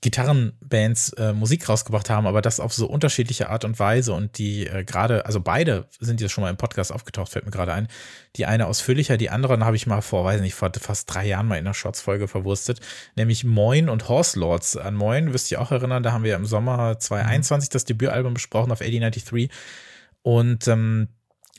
Gitarrenbands äh, Musik rausgebracht haben, aber das auf so unterschiedliche Art und Weise und die äh, gerade, also beide sind jetzt schon mal im Podcast aufgetaucht, fällt mir gerade ein. Die eine ausführlicher, die andere habe ich mal vor, weiß nicht, vor fast drei Jahren mal in einer Shorts-Folge verwurstet, nämlich Moin und Horse Lords. An Moin wirst du dich auch erinnern, da haben wir im Sommer 2021 mhm. das Debütalbum besprochen auf 8093 und ähm,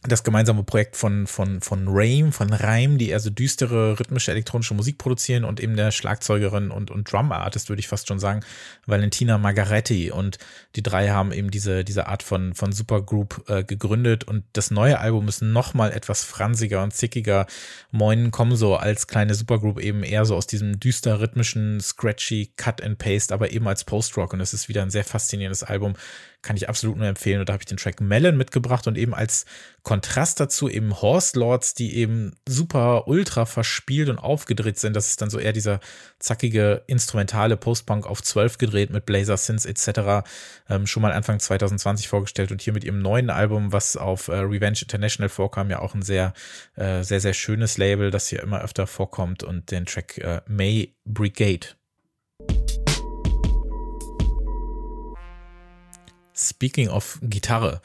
das gemeinsame Projekt von, von, von Raim, von Reim, die eher so düstere rhythmische elektronische Musik produzieren und eben der Schlagzeugerin und, und Drum-Artist, würde ich fast schon sagen, Valentina Margaretti. Und die drei haben eben diese, diese Art von, von Supergroup äh, gegründet. Und das neue Album ist nochmal etwas fransiger und zickiger. Moin kommen so als kleine Supergroup eben eher so aus diesem düster rhythmischen, scratchy Cut and Paste, aber eben als Post-Rock. Und es ist wieder ein sehr faszinierendes Album kann ich absolut nur empfehlen. Und da habe ich den Track Melon mitgebracht und eben als Kontrast dazu eben Horse Lords, die eben super ultra verspielt und aufgedreht sind. Das ist dann so eher dieser zackige instrumentale Postpunk auf 12 gedreht mit Blazer Synths etc. Ähm, schon mal Anfang 2020 vorgestellt und hier mit ihrem neuen Album, was auf äh, Revenge International vorkam, ja auch ein sehr, äh, sehr, sehr schönes Label, das hier immer öfter vorkommt und den Track äh, May Brigade Speaking of Gitarre.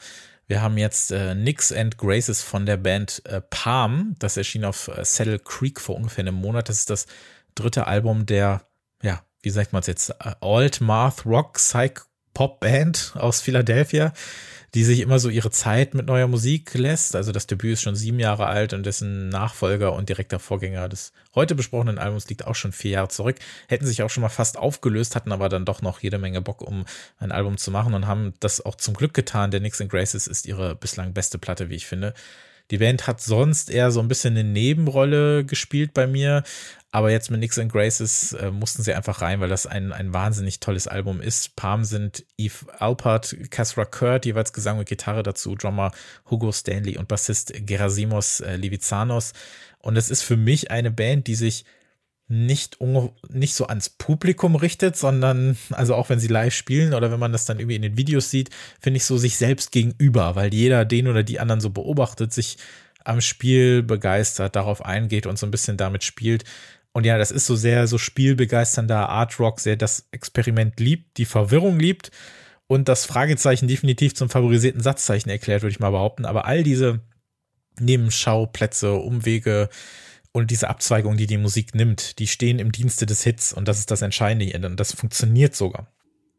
Wir haben jetzt äh, Nicks and Graces von der Band äh, Palm. Das erschien auf äh, Saddle Creek vor ungefähr einem Monat. Das ist das dritte Album der, ja, wie sagt man es jetzt, äh, Alt Math Rock Psych Pop Band aus Philadelphia die sich immer so ihre Zeit mit neuer Musik lässt. Also das Debüt ist schon sieben Jahre alt und dessen Nachfolger und direkter Vorgänger des heute besprochenen Albums liegt auch schon vier Jahre zurück. Hätten sich auch schon mal fast aufgelöst, hatten aber dann doch noch jede Menge Bock, um ein Album zu machen und haben das auch zum Glück getan. Der Nix and Graces ist ihre bislang beste Platte, wie ich finde. Die Band hat sonst eher so ein bisschen eine Nebenrolle gespielt bei mir, aber jetzt mit Nix and Graces äh, mussten sie einfach rein, weil das ein, ein wahnsinnig tolles Album ist. Palm sind Eve Alpert, Casra Kurt, jeweils Gesang und Gitarre dazu, Drummer Hugo Stanley und Bassist Gerasimos äh, Livizanos. Und es ist für mich eine Band, die sich nicht, nicht so ans Publikum richtet, sondern, also auch wenn sie live spielen oder wenn man das dann irgendwie in den Videos sieht, finde ich so sich selbst gegenüber, weil jeder den oder die anderen so beobachtet, sich am Spiel begeistert, darauf eingeht und so ein bisschen damit spielt. Und ja, das ist so sehr so spielbegeisternder Art Rock, sehr das Experiment liebt, die Verwirrung liebt und das Fragezeichen definitiv zum favorisierten Satzzeichen erklärt, würde ich mal behaupten. Aber all diese Nebenschauplätze, Umwege, und diese Abzweigung, die die Musik nimmt, die stehen im Dienste des Hits und das ist das Entscheidende und das funktioniert sogar.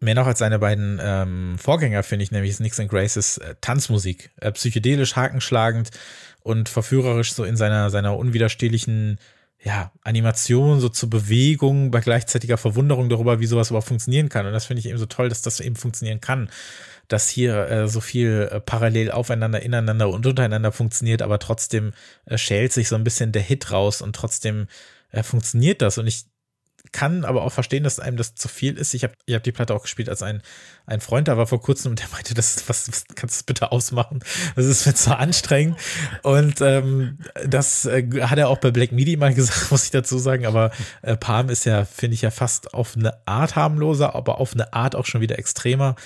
Mehr noch als seine beiden ähm, Vorgänger finde ich nämlich Nix and Graces äh, Tanzmusik, äh, psychedelisch, hakenschlagend und verführerisch so in seiner seiner unwiderstehlichen ja, Animation so zur Bewegung bei gleichzeitiger Verwunderung darüber, wie sowas überhaupt funktionieren kann und das finde ich eben so toll, dass das eben funktionieren kann dass hier äh, so viel äh, parallel aufeinander, ineinander und untereinander funktioniert, aber trotzdem äh, schält sich so ein bisschen der Hit raus und trotzdem äh, funktioniert das. Und ich kann aber auch verstehen, dass einem das zu viel ist. Ich habe ich hab die Platte auch gespielt, als ein, ein Freund da war vor kurzem und der meinte, das, was, was kannst du bitte ausmachen? Das ist mir zu anstrengend. Und ähm, das äh, hat er auch bei Black Midi mal (laughs) gesagt, muss ich dazu sagen. Aber äh, Palm ist ja, finde ich ja fast auf eine Art harmloser, aber auf eine Art auch schon wieder extremer.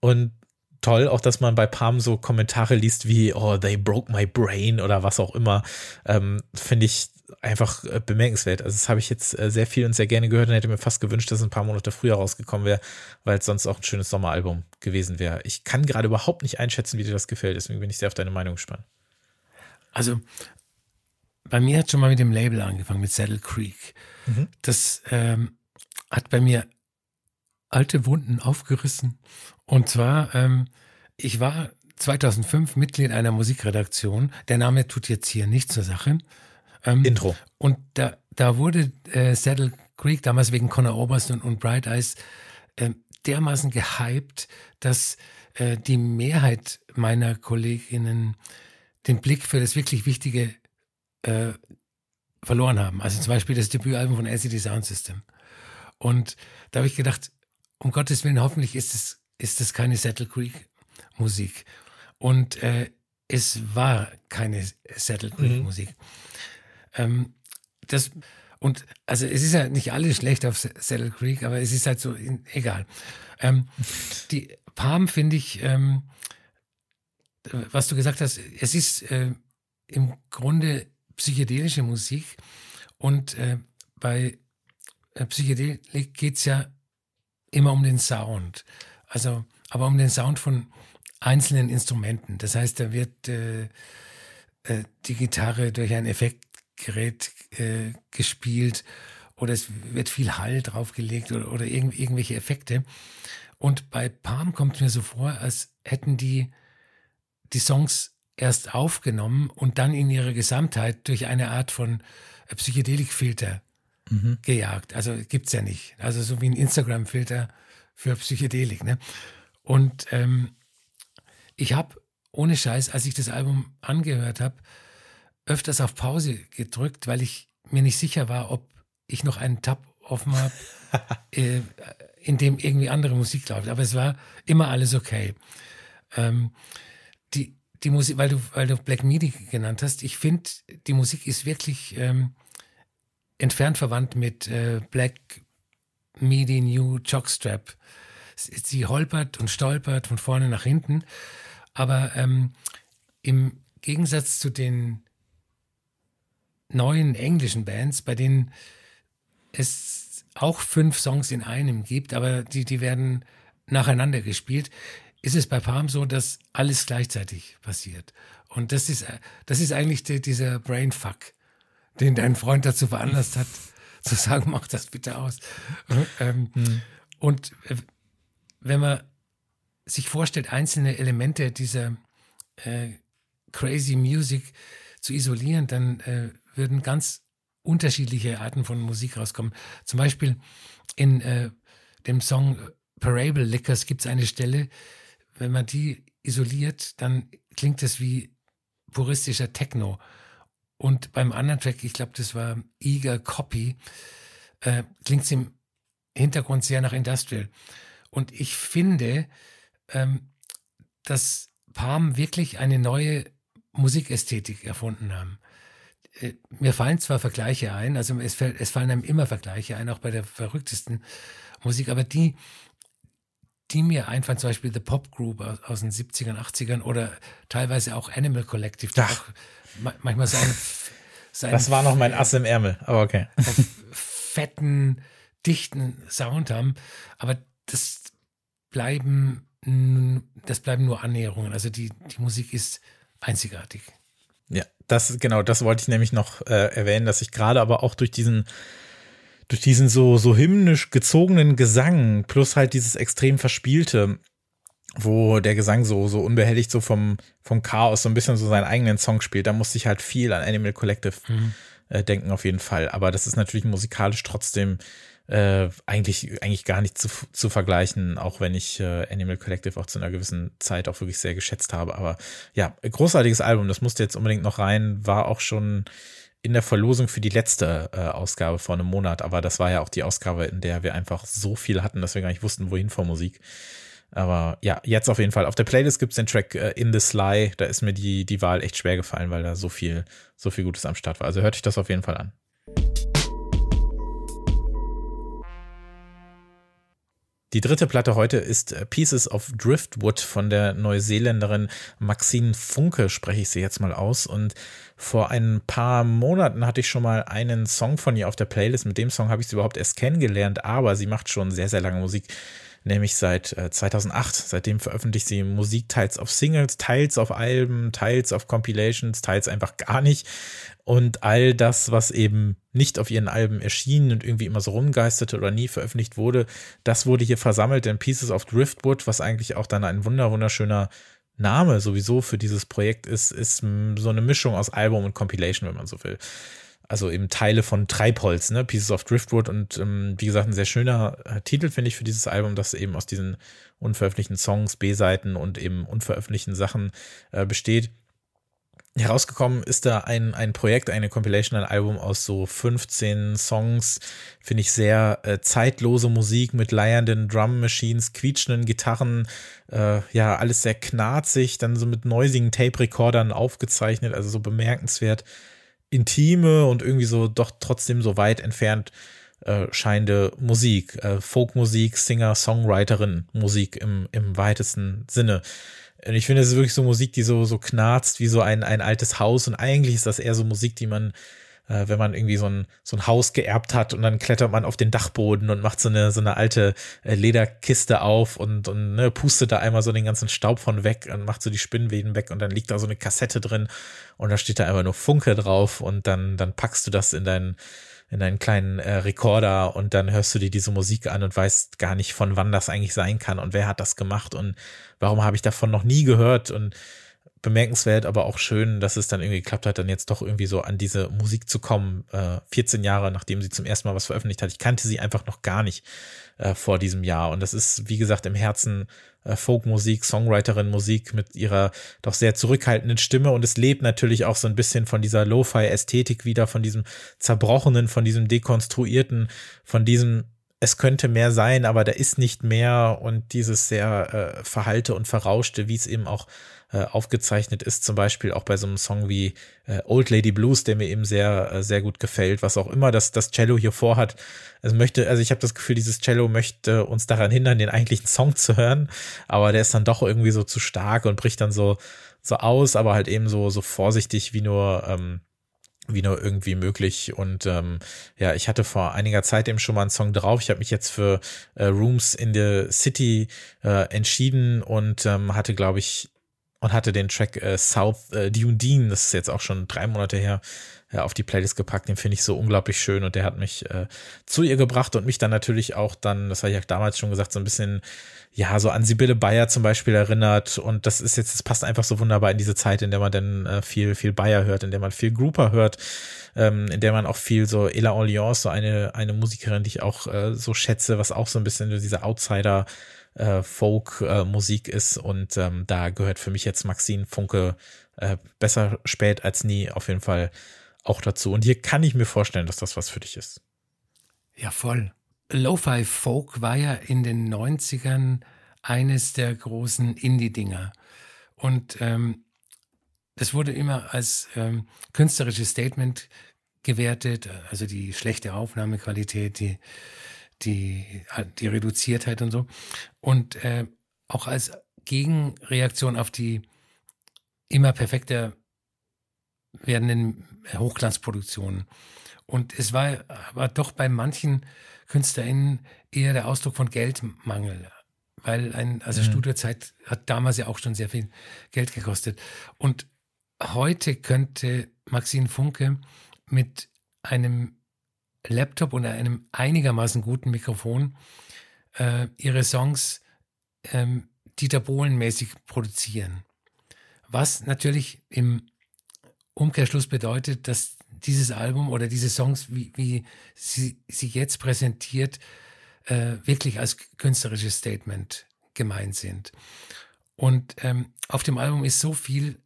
Und toll, auch dass man bei Palm so Kommentare liest wie, oh, they broke my brain oder was auch immer. Ähm, Finde ich einfach äh, bemerkenswert. Also das habe ich jetzt äh, sehr viel und sehr gerne gehört und hätte mir fast gewünscht, dass es ein paar Monate früher rausgekommen wäre, weil es sonst auch ein schönes Sommeralbum gewesen wäre. Ich kann gerade überhaupt nicht einschätzen, wie dir das gefällt, deswegen bin ich sehr auf deine Meinung gespannt. Also bei mir hat schon mal mit dem Label angefangen, mit Saddle Creek. Mhm. Das ähm, hat bei mir alte Wunden aufgerissen. Und zwar, ähm, ich war 2005 Mitglied einer Musikredaktion. Der Name tut jetzt hier nichts zur Sache. Ähm, Intro. Und da, da wurde äh, Saddle Creek damals wegen Conor Oberst und, und Bright Eyes äh, dermaßen gehypt, dass äh, die Mehrheit meiner Kolleginnen den Blick für das wirklich Wichtige äh, verloren haben. Also zum Beispiel das Debütalbum von LCD Sound System. Und da habe ich gedacht, um Gottes Willen, hoffentlich ist es, ist es keine Settle Creek Musik. Und äh, es war keine Settle Creek mhm. Ähm, das, und also es ist ja nicht alles schlecht auf Settle Creek, aber es ist halt so, in, egal. Ähm, die Palm finde ich, ähm, was du gesagt hast, es ist äh, im Grunde psychedelische Musik und äh, bei äh, Psychedelik geht es ja immer um den Sound. Also, aber um den Sound von einzelnen Instrumenten. Das heißt, da wird äh, äh, die Gitarre durch ein Effektgerät äh, gespielt oder es wird viel Hall draufgelegt oder, oder irgend, irgendwelche Effekte. Und bei Palm kommt mir so vor, als hätten die die Songs erst aufgenommen und dann in ihrer Gesamtheit durch eine Art von Psychedelikfilter mhm. gejagt. Also gibt's ja nicht. Also so wie ein Instagram-Filter für Psychedelik. Ne? Und ähm, ich habe ohne Scheiß, als ich das Album angehört habe, öfters auf Pause gedrückt, weil ich mir nicht sicher war, ob ich noch einen Tab offen habe, (laughs) äh, in dem irgendwie andere Musik läuft. Aber es war immer alles okay. Ähm, die, die Musik, weil du, weil du Black Midi genannt hast, ich finde, die Musik ist wirklich ähm, entfernt verwandt mit äh, Black Midi New Jockstrap. Sie holpert und stolpert von vorne nach hinten, aber ähm, im Gegensatz zu den neuen englischen Bands, bei denen es auch fünf Songs in einem gibt, aber die, die werden nacheinander gespielt. ist es bei Palm so, dass alles gleichzeitig passiert. Und das ist, das ist eigentlich die, dieser Brainfuck, den dein Freund dazu veranlasst hat, (laughs) zu sagen, mach das bitte aus. Ähm, hm. Und äh, wenn man sich vorstellt, einzelne Elemente dieser äh, crazy Music zu isolieren, dann äh, würden ganz unterschiedliche Arten von Musik rauskommen. Zum Beispiel in äh, dem Song Parable Lickers gibt es eine Stelle, wenn man die isoliert, dann klingt es wie puristischer Techno. Und beim anderen Track, ich glaube, das war Eager Copy, äh, klingt es im Hintergrund sehr nach Industrial. Und ich finde, ähm, dass Palm wirklich eine neue Musikästhetik erfunden haben. Äh, mir fallen zwar Vergleiche ein, also es, fällt, es fallen einem immer Vergleiche ein, auch bei der verrücktesten Musik, aber die, die mir einfallen, zum Beispiel The Pop Group aus, aus den 70ern, 80ern oder teilweise auch Animal Collective, die auch manchmal sein, (laughs) sein Das war noch mein Ass im Ärmel, aber okay. (laughs) fetten, dichten Sound haben, aber das bleiben, das bleiben nur Annäherungen. Also die, die Musik ist einzigartig. Ja, das genau, das wollte ich nämlich noch äh, erwähnen, dass ich gerade aber auch durch diesen durch diesen so so hymnisch gezogenen Gesang plus halt dieses extrem verspielte, wo der Gesang so so unbehelligt so vom vom Chaos so ein bisschen so seinen eigenen Song spielt, da musste ich halt viel an Animal Collective mhm. äh, denken auf jeden Fall, aber das ist natürlich musikalisch trotzdem äh, eigentlich, eigentlich gar nicht zu, zu vergleichen, auch wenn ich äh, Animal Collective auch zu einer gewissen Zeit auch wirklich sehr geschätzt habe. Aber ja, großartiges Album, das musste jetzt unbedingt noch rein, war auch schon in der Verlosung für die letzte äh, Ausgabe vor einem Monat, aber das war ja auch die Ausgabe, in der wir einfach so viel hatten, dass wir gar nicht wussten, wohin vor Musik. Aber ja, jetzt auf jeden Fall. Auf der Playlist gibt's den Track äh, In the Sly. Da ist mir die, die Wahl echt schwer gefallen, weil da so viel, so viel Gutes am Start war. Also hört euch das auf jeden Fall an. Die dritte Platte heute ist äh, Pieces of Driftwood von der Neuseeländerin Maxine Funke, spreche ich sie jetzt mal aus. Und vor ein paar Monaten hatte ich schon mal einen Song von ihr auf der Playlist. Mit dem Song habe ich sie überhaupt erst kennengelernt, aber sie macht schon sehr, sehr lange Musik nämlich seit 2008. Äh, Seitdem veröffentlicht sie Musik teils auf Singles, teils auf Alben, teils auf Compilations, teils einfach gar nicht. Und all das, was eben nicht auf ihren Alben erschien und irgendwie immer so rumgeisterte oder nie veröffentlicht wurde, das wurde hier versammelt in Pieces of Driftwood, was eigentlich auch dann ein wunder wunderschöner Name sowieso für dieses Projekt ist, ist so eine Mischung aus Album und Compilation, wenn man so will. Also eben Teile von Treibholz, ne, Pieces of Driftwood und ähm, wie gesagt, ein sehr schöner äh, Titel finde ich für dieses Album, das eben aus diesen unveröffentlichten Songs, B-Seiten und eben unveröffentlichten Sachen äh, besteht. Herausgekommen ist da ein, ein Projekt, eine Compilation, ein Album aus so 15 Songs, finde ich sehr äh, zeitlose Musik mit leiernden Drum Machines, quietschenden Gitarren, äh, ja, alles sehr knarzig, dann so mit neusigen Tape-Recordern aufgezeichnet, also so bemerkenswert intime und irgendwie so doch trotzdem so weit entfernt äh, scheinende Musik, äh, Folkmusik, Singer, Songwriterin, Musik im, im weitesten Sinne. Und ich finde, es ist wirklich so Musik, die so, so knarzt wie so ein, ein altes Haus. Und eigentlich ist das eher so Musik, die man, äh, wenn man irgendwie so ein, so ein Haus geerbt hat und dann klettert man auf den Dachboden und macht so eine, so eine alte äh, Lederkiste auf und, und ne, pustet da einmal so den ganzen Staub von weg und macht so die Spinnweben weg und dann liegt da so eine Kassette drin und da steht da einfach nur Funke drauf und dann, dann packst du das in deinen, in einen kleinen äh, Rekorder und dann hörst du dir diese Musik an und weißt gar nicht, von wann das eigentlich sein kann und wer hat das gemacht und warum habe ich davon noch nie gehört und bemerkenswert, aber auch schön, dass es dann irgendwie geklappt hat, dann jetzt doch irgendwie so an diese Musik zu kommen, äh, 14 Jahre nachdem sie zum ersten Mal was veröffentlicht hat. Ich kannte sie einfach noch gar nicht äh, vor diesem Jahr. Und das ist, wie gesagt, im Herzen äh, Folkmusik, Songwriterin-Musik mit ihrer doch sehr zurückhaltenden Stimme. Und es lebt natürlich auch so ein bisschen von dieser Lo-Fi-Ästhetik wieder, von diesem zerbrochenen, von diesem dekonstruierten, von diesem es könnte mehr sein, aber da ist nicht mehr. Und dieses sehr äh, verhalte und verrauschte, wie es eben auch äh, aufgezeichnet ist, zum Beispiel auch bei so einem Song wie äh, Old Lady Blues, der mir eben sehr, äh, sehr gut gefällt, was auch immer das, das Cello hier vorhat. Also möchte, also ich habe das Gefühl, dieses Cello möchte uns daran hindern, den eigentlichen Song zu hören, aber der ist dann doch irgendwie so zu stark und bricht dann so, so aus, aber halt eben so, so vorsichtig wie nur, ähm, wie nur irgendwie möglich. Und ähm, ja, ich hatte vor einiger Zeit eben schon mal einen Song drauf. Ich habe mich jetzt für äh, Rooms in the City äh, entschieden und ähm, hatte, glaube ich, und hatte den Track äh, South äh, Dune Dean, das ist jetzt auch schon drei Monate her, äh, auf die Playlist gepackt. Den finde ich so unglaublich schön und der hat mich äh, zu ihr gebracht und mich dann natürlich auch dann, das habe ich ja damals schon gesagt, so ein bisschen, ja, so an Sibylle Bayer zum Beispiel erinnert. Und das ist jetzt, das passt einfach so wunderbar in diese Zeit, in der man dann äh, viel, viel Bayer hört, in der man viel Grouper hört, ähm, in der man auch viel so Ella Orleans, so eine, eine Musikerin, die ich auch äh, so schätze, was auch so ein bisschen diese Outsider- äh, Folk-Musik äh, ist. Und ähm, da gehört für mich jetzt Maxine Funke äh, besser spät als nie auf jeden Fall auch dazu. Und hier kann ich mir vorstellen, dass das was für dich ist. Ja, voll. Lo-Fi Folk war ja in den 90ern eines der großen Indie-Dinger. Und ähm, das wurde immer als ähm, künstlerisches Statement gewertet, also die schlechte Aufnahmequalität, die die, die Reduziertheit und so. Und äh, auch als Gegenreaktion auf die immer perfekter werdenden Hochglanzproduktionen. Und es war aber doch bei manchen KünstlerInnen eher der Ausdruck von Geldmangel. Weil ein, also mhm. Studiozeit hat damals ja auch schon sehr viel Geld gekostet. Und heute könnte Maxine Funke mit einem Laptop und einem einigermaßen guten Mikrofon äh, ihre Songs ähm, Dieter Bohlen-mäßig produzieren. Was natürlich im Umkehrschluss bedeutet, dass dieses Album oder diese Songs, wie, wie sie, sie jetzt präsentiert, äh, wirklich als künstlerisches Statement gemeint sind. Und ähm, auf dem Album ist so viel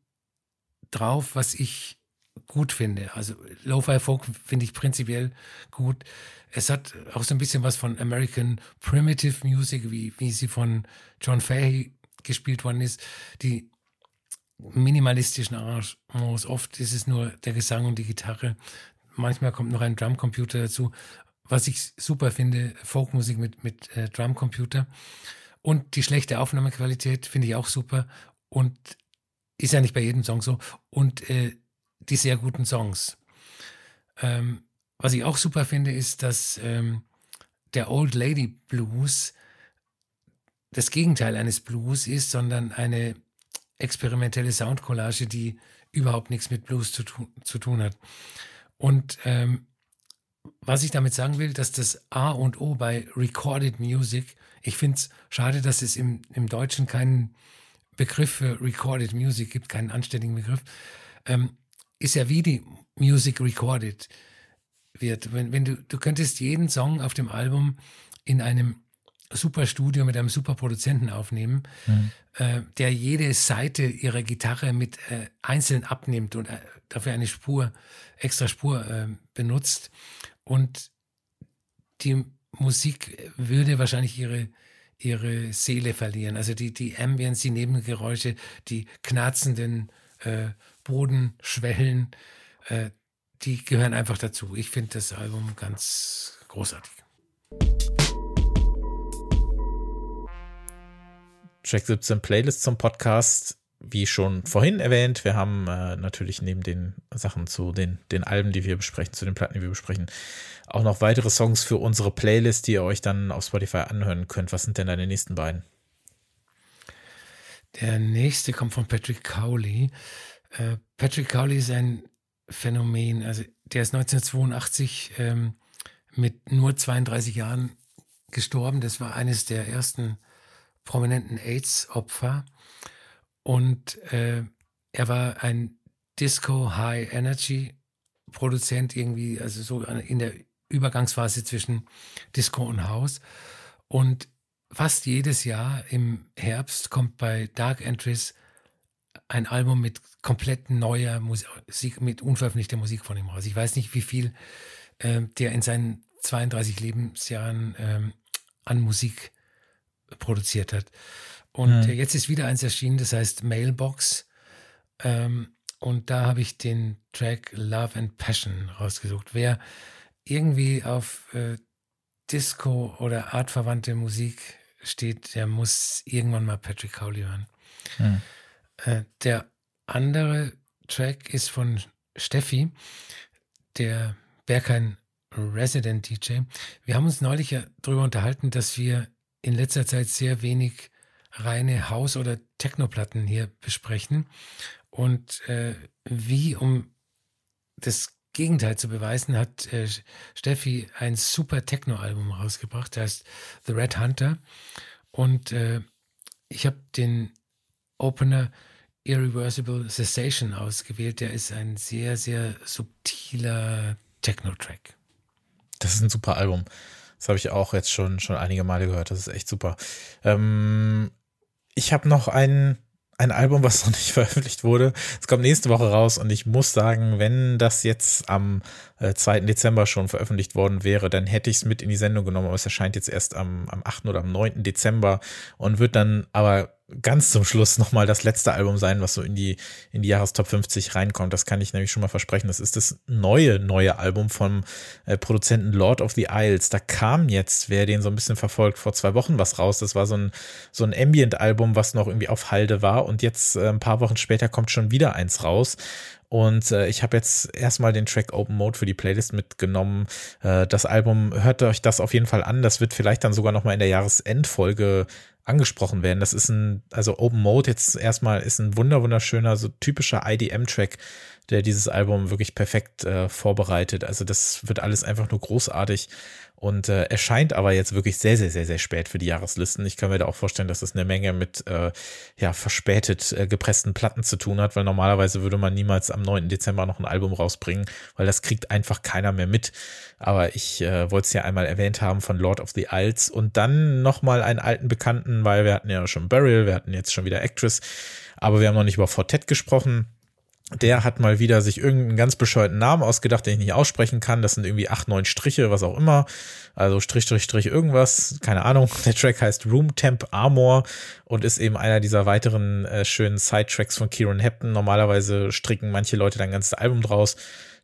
drauf, was ich gut finde. Also Lo-Fi Folk finde ich prinzipiell gut. Es hat auch so ein bisschen was von American Primitive Music, wie, wie sie von John Fahey gespielt worden ist. Die minimalistischen Arrangements, oft ist es nur der Gesang und die Gitarre. Manchmal kommt noch ein Drumcomputer dazu. Was ich super finde, Folkmusik mit, mit äh, Drumcomputer. Und die schlechte Aufnahmequalität finde ich auch super. Und ist ja nicht bei jedem Song so. Und äh, die sehr guten Songs. Ähm, was ich auch super finde, ist, dass ähm, der Old Lady Blues das Gegenteil eines Blues ist, sondern eine experimentelle Soundcollage, die überhaupt nichts mit Blues zu, tu zu tun hat. Und ähm, was ich damit sagen will, dass das A und O bei Recorded Music, ich finde es schade, dass es im, im Deutschen keinen Begriff für Recorded Music gibt, keinen anständigen Begriff. Ähm, ist ja wie die Music recorded wird. Wenn, wenn du, du könntest jeden Song auf dem Album in einem super Studio mit einem super Produzenten aufnehmen, mhm. äh, der jede Seite ihrer Gitarre mit äh, einzeln abnimmt und äh, dafür eine Spur, extra Spur äh, benutzt. Und die Musik würde wahrscheinlich ihre, ihre Seele verlieren. Also die, die Ambience, die Nebengeräusche, die knarzenden äh, Bodenschwellen, äh, die gehören einfach dazu. Ich finde das Album ganz großartig. Track 17 Playlist zum Podcast. Wie schon vorhin erwähnt, wir haben äh, natürlich neben den Sachen zu den, den Alben, die wir besprechen, zu den Platten, die wir besprechen, auch noch weitere Songs für unsere Playlist, die ihr euch dann auf Spotify anhören könnt. Was sind denn deine nächsten beiden? Der nächste kommt von Patrick Cowley. Äh, Patrick Cowley ist ein Phänomen. Also der ist 1982 ähm, mit nur 32 Jahren gestorben. Das war eines der ersten prominenten AIDS-Opfer. Und äh, er war ein Disco High Energy Produzent irgendwie, also so in der Übergangsphase zwischen Disco und House. Und fast jedes Jahr im Herbst kommt bei Dark Entries ein Album mit komplett neuer Musik, mit unveröffentlichter Musik von ihm raus. Ich weiß nicht, wie viel äh, der in seinen 32 Lebensjahren ähm, an Musik produziert hat. Und mhm. jetzt ist wieder eins erschienen, das heißt Mailbox. Ähm, und da habe ich den Track Love and Passion rausgesucht. Wer irgendwie auf äh, Disco oder artverwandte Musik steht, der muss irgendwann mal Patrick Cowley hören. Mhm. Äh, der andere Track ist von Steffi. der Berghain Resident DJ. Wir haben uns neulich darüber unterhalten, dass wir in letzter Zeit sehr wenig reine Haus- oder Technoplatten hier besprechen. Und äh, wie, um das Gegenteil zu beweisen, hat äh, Steffi ein super Techno-Album rausgebracht, der heißt The Red Hunter. Und äh, ich habe den Opener Irreversible Cessation ausgewählt. Der ist ein sehr, sehr subtiler Techno-Track. Das ist ein super Album. Das habe ich auch jetzt schon, schon einige Male gehört. Das ist echt super. Ähm, ich habe noch ein, ein Album, was noch nicht (laughs) veröffentlicht wurde. Es kommt nächste Woche raus und ich muss sagen, wenn das jetzt am äh, 2. Dezember schon veröffentlicht worden wäre, dann hätte ich es mit in die Sendung genommen, aber es erscheint jetzt erst am, am 8. oder am 9. Dezember und wird dann aber ganz zum Schluss nochmal das letzte Album sein, was so in die, in die Jahrestop 50 reinkommt. Das kann ich nämlich schon mal versprechen. Das ist das neue, neue Album vom äh, Produzenten Lord of the Isles. Da kam jetzt, wer den so ein bisschen verfolgt, vor zwei Wochen was raus. Das war so ein, so ein Ambient-Album, was noch irgendwie auf Halde war. Und jetzt, äh, ein paar Wochen später, kommt schon wieder eins raus. Und äh, ich habe jetzt erstmal den Track Open Mode für die Playlist mitgenommen. Äh, das Album, hört euch das auf jeden Fall an. Das wird vielleicht dann sogar nochmal in der Jahresendfolge angesprochen werden. Das ist ein, also Open Mode jetzt erstmal ist ein wunder wunderschöner, so typischer IDM-Track, der dieses Album wirklich perfekt äh, vorbereitet. Also das wird alles einfach nur großartig und äh, erscheint aber jetzt wirklich sehr, sehr, sehr, sehr spät für die Jahreslisten. Ich kann mir da auch vorstellen, dass das eine Menge mit äh, ja, verspätet äh, gepressten Platten zu tun hat, weil normalerweise würde man niemals am 9. Dezember noch ein Album rausbringen, weil das kriegt einfach keiner mehr mit. Aber ich äh, wollte es ja einmal erwähnt haben von Lord of the Isles und dann nochmal einen alten Bekannten, weil wir hatten ja schon Burial, wir hatten jetzt schon wieder Actress, aber wir haben noch nicht über Fortet gesprochen der hat mal wieder sich irgendeinen ganz bescheuerten Namen ausgedacht, den ich nicht aussprechen kann. Das sind irgendwie acht, neun Striche, was auch immer. Also Strich, Strich, Strich, irgendwas. Keine Ahnung. (laughs) Der Track heißt Room Temp Armor und ist eben einer dieser weiteren äh, schönen Side-Tracks von Kieran Hepton. Normalerweise stricken manche Leute dann ganzes Album draus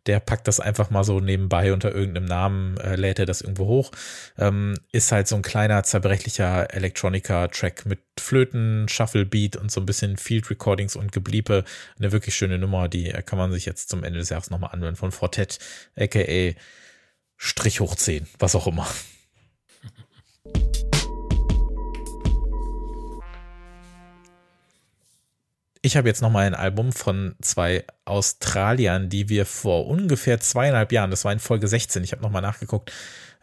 der packt das einfach mal so nebenbei unter irgendeinem Namen, äh, lädt er das irgendwo hoch. Ähm, ist halt so ein kleiner, zerbrechlicher Electronica-Track mit Flöten, Shuffle-Beat und so ein bisschen Field-Recordings und Gebliebe. Eine wirklich schöne Nummer, die kann man sich jetzt zum Ende des Jahres nochmal anwenden von Fortet, aka Strich hoch 10, was auch immer. (laughs) Ich habe jetzt nochmal ein Album von zwei Australiern, die wir vor ungefähr zweieinhalb Jahren, das war in Folge 16, ich habe nochmal nachgeguckt,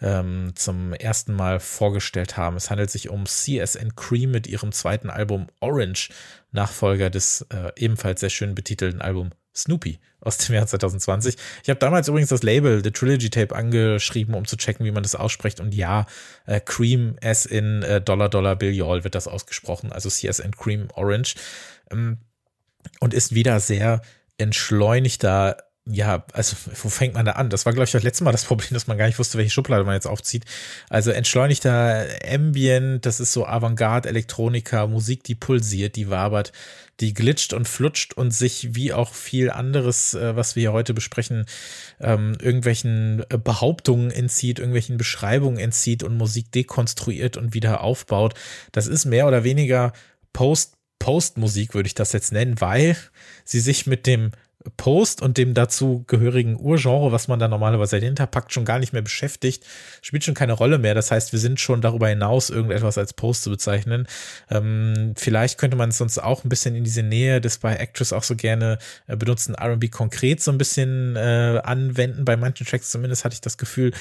ähm, zum ersten Mal vorgestellt haben. Es handelt sich um CSN Cream mit ihrem zweiten Album Orange, Nachfolger des äh, ebenfalls sehr schön betitelten Album Snoopy aus dem Jahr 2020. Ich habe damals übrigens das Label The Trilogy Tape angeschrieben, um zu checken, wie man das ausspricht. Und ja, äh, Cream as in äh, Dollar Dollar Bill Y'all wird das ausgesprochen, also CSN Cream Orange. Ähm, und ist wieder sehr entschleunigter ja, also wo fängt man da an? Das war, glaube ich, das letzte Mal das (laughs) Problem, dass man gar nicht wusste, welche Schublade man jetzt aufzieht. Also entschleunigter Ambient, das ist so Avantgarde, Elektronika, Musik, die pulsiert, die wabert, die glitscht und flutscht und sich wie auch viel anderes, äh, was wir hier heute besprechen, ähm, irgendwelchen äh, Behauptungen entzieht, irgendwelchen Beschreibungen entzieht und Musik dekonstruiert und wieder aufbaut. Das ist mehr oder weniger Post Postmusik würde ich das jetzt nennen, weil sie sich mit dem Post und dem dazu gehörigen Urgenre, was man da normalerweise dahinter packt, schon gar nicht mehr beschäftigt, spielt schon keine Rolle mehr. Das heißt, wir sind schon darüber hinaus, irgendetwas als Post zu bezeichnen. Ähm, vielleicht könnte man es sonst auch ein bisschen in diese Nähe des bei Actress auch so gerne äh, benutzten RB konkret so ein bisschen äh, anwenden. Bei manchen Tracks zumindest hatte ich das Gefühl,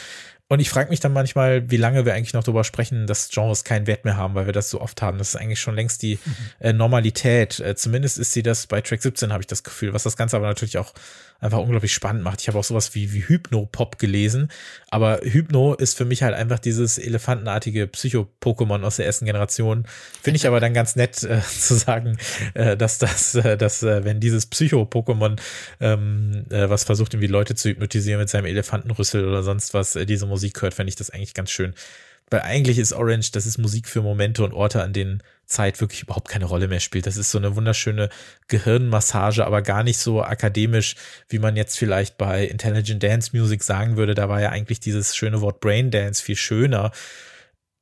und ich frage mich dann manchmal, wie lange wir eigentlich noch darüber sprechen, dass Genres keinen Wert mehr haben, weil wir das so oft haben. Das ist eigentlich schon längst die mhm. äh, Normalität. Äh, zumindest ist sie das bei Track 17, habe ich das Gefühl, was das Ganze aber natürlich auch einfach unglaublich spannend macht. Ich habe auch sowas wie, wie Hypno-Pop gelesen, aber Hypno ist für mich halt einfach dieses elefantenartige Psycho-Pokémon aus der ersten Generation. Finde ich aber dann ganz nett äh, (laughs) zu sagen, äh, dass das, äh, dass äh, wenn dieses Psycho-Pokémon, ähm, äh, was versucht irgendwie Leute zu hypnotisieren mit seinem Elefantenrüssel oder sonst was, äh, diese Musik hört, fände ich das eigentlich ganz schön. Weil eigentlich ist Orange, das ist Musik für Momente und Orte, an denen Zeit wirklich überhaupt keine Rolle mehr spielt. Das ist so eine wunderschöne Gehirnmassage, aber gar nicht so akademisch, wie man jetzt vielleicht bei Intelligent Dance Music sagen würde. Da war ja eigentlich dieses schöne Wort Brain Dance viel schöner.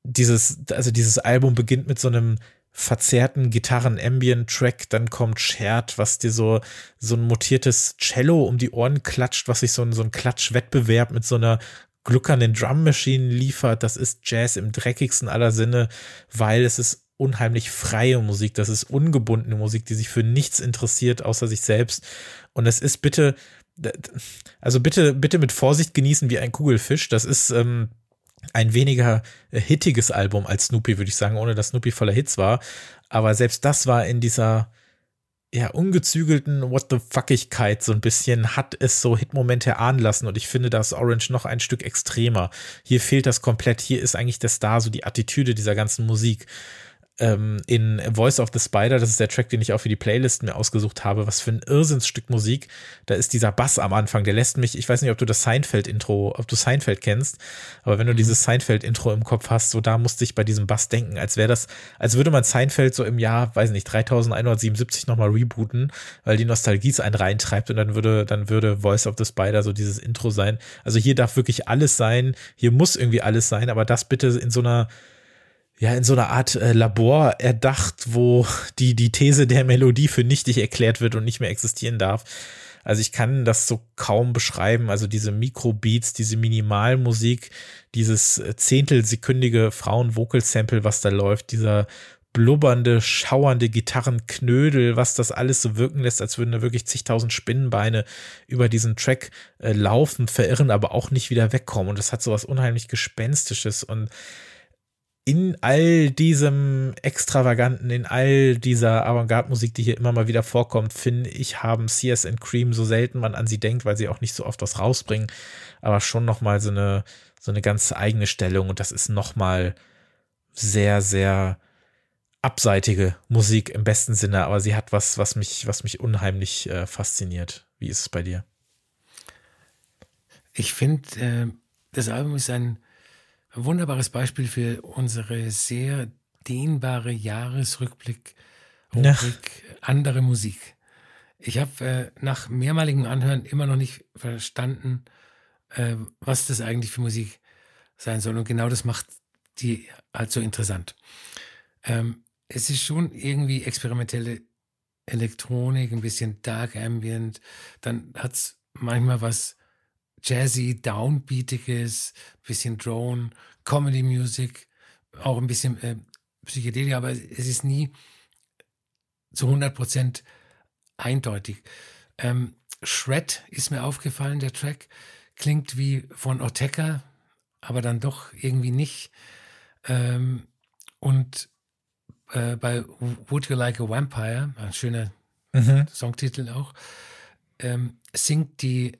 Dieses, also dieses Album beginnt mit so einem verzerrten Gitarren-Ambient-Track, dann kommt Shared, was dir so, so ein mutiertes Cello um die Ohren klatscht, was sich so ein, so ein Klatschwettbewerb mit so einer gluckernden Drum-Machine liefert. Das ist Jazz im dreckigsten aller Sinne, weil es ist unheimlich freie Musik, das ist ungebundene Musik, die sich für nichts interessiert, außer sich selbst. Und es ist bitte, also bitte, bitte mit Vorsicht genießen wie ein Kugelfisch. Das ist ähm, ein weniger hittiges Album als Snoopy, würde ich sagen, ohne dass Snoopy voller Hits war. Aber selbst das war in dieser ja, ungezügelten What the Fuckigkeit so ein bisschen hat es so Hitmomente ahnen lassen und ich finde das Orange noch ein Stück extremer. Hier fehlt das komplett. Hier ist eigentlich der Star, so die Attitüde dieser ganzen Musik ähm, in Voice of the Spider, das ist der Track, den ich auch für die Playlist mir ausgesucht habe, was für ein Irrsinnsstück Musik. Da ist dieser Bass am Anfang, der lässt mich, ich weiß nicht, ob du das Seinfeld-Intro, ob du Seinfeld kennst, aber wenn du mhm. dieses Seinfeld-Intro im Kopf hast, so da musste ich bei diesem Bass denken, als wäre das, als würde man Seinfeld so im Jahr, weiß nicht, 3177 nochmal rebooten, weil die Nostalgie es einen reintreibt und dann würde, dann würde Voice of the Spider so dieses Intro sein. Also hier darf wirklich alles sein, hier muss irgendwie alles sein, aber das bitte in so einer ja, in so einer Art äh, Labor erdacht, wo die, die These der Melodie für nichtig erklärt wird und nicht mehr existieren darf. Also ich kann das so kaum beschreiben. Also diese Mikrobeats, diese Minimalmusik, dieses äh, zehntelsekündige Frauen-Vocal-Sample, was da läuft, dieser blubbernde, schauernde Gitarrenknödel, was das alles so wirken lässt, als würden da wirklich zigtausend Spinnenbeine über diesen Track äh, laufen, verirren, aber auch nicht wieder wegkommen. Und das hat so was unheimlich Gespenstisches und in all diesem Extravaganten, in all dieser Avantgarde-Musik, die hier immer mal wieder vorkommt, finde ich, haben CS and Cream so selten man an sie denkt, weil sie auch nicht so oft was rausbringen, aber schon nochmal so eine, so eine ganz eigene Stellung und das ist nochmal sehr, sehr abseitige Musik im besten Sinne, aber sie hat was, was mich, was mich unheimlich äh, fasziniert. Wie ist es bei dir? Ich finde, äh, das Album ist ein wunderbares Beispiel für unsere sehr dehnbare Jahresrückblick, Rubrik andere Musik. Ich habe äh, nach mehrmaligem Anhören immer noch nicht verstanden, äh, was das eigentlich für Musik sein soll. Und genau das macht die halt so interessant. Ähm, es ist schon irgendwie experimentelle Elektronik, ein bisschen Dark Ambient. Dann hat es manchmal was Jazzy, Downbeatiges, bisschen Drone, Comedy Music, auch ein bisschen äh, Psychedelia, aber es ist nie zu 100 Prozent eindeutig. Ähm, Shred ist mir aufgefallen, der Track klingt wie von Ortega, aber dann doch irgendwie nicht. Ähm, und äh, bei Would You Like a Vampire, ein schöner mhm. Songtitel auch, ähm, singt die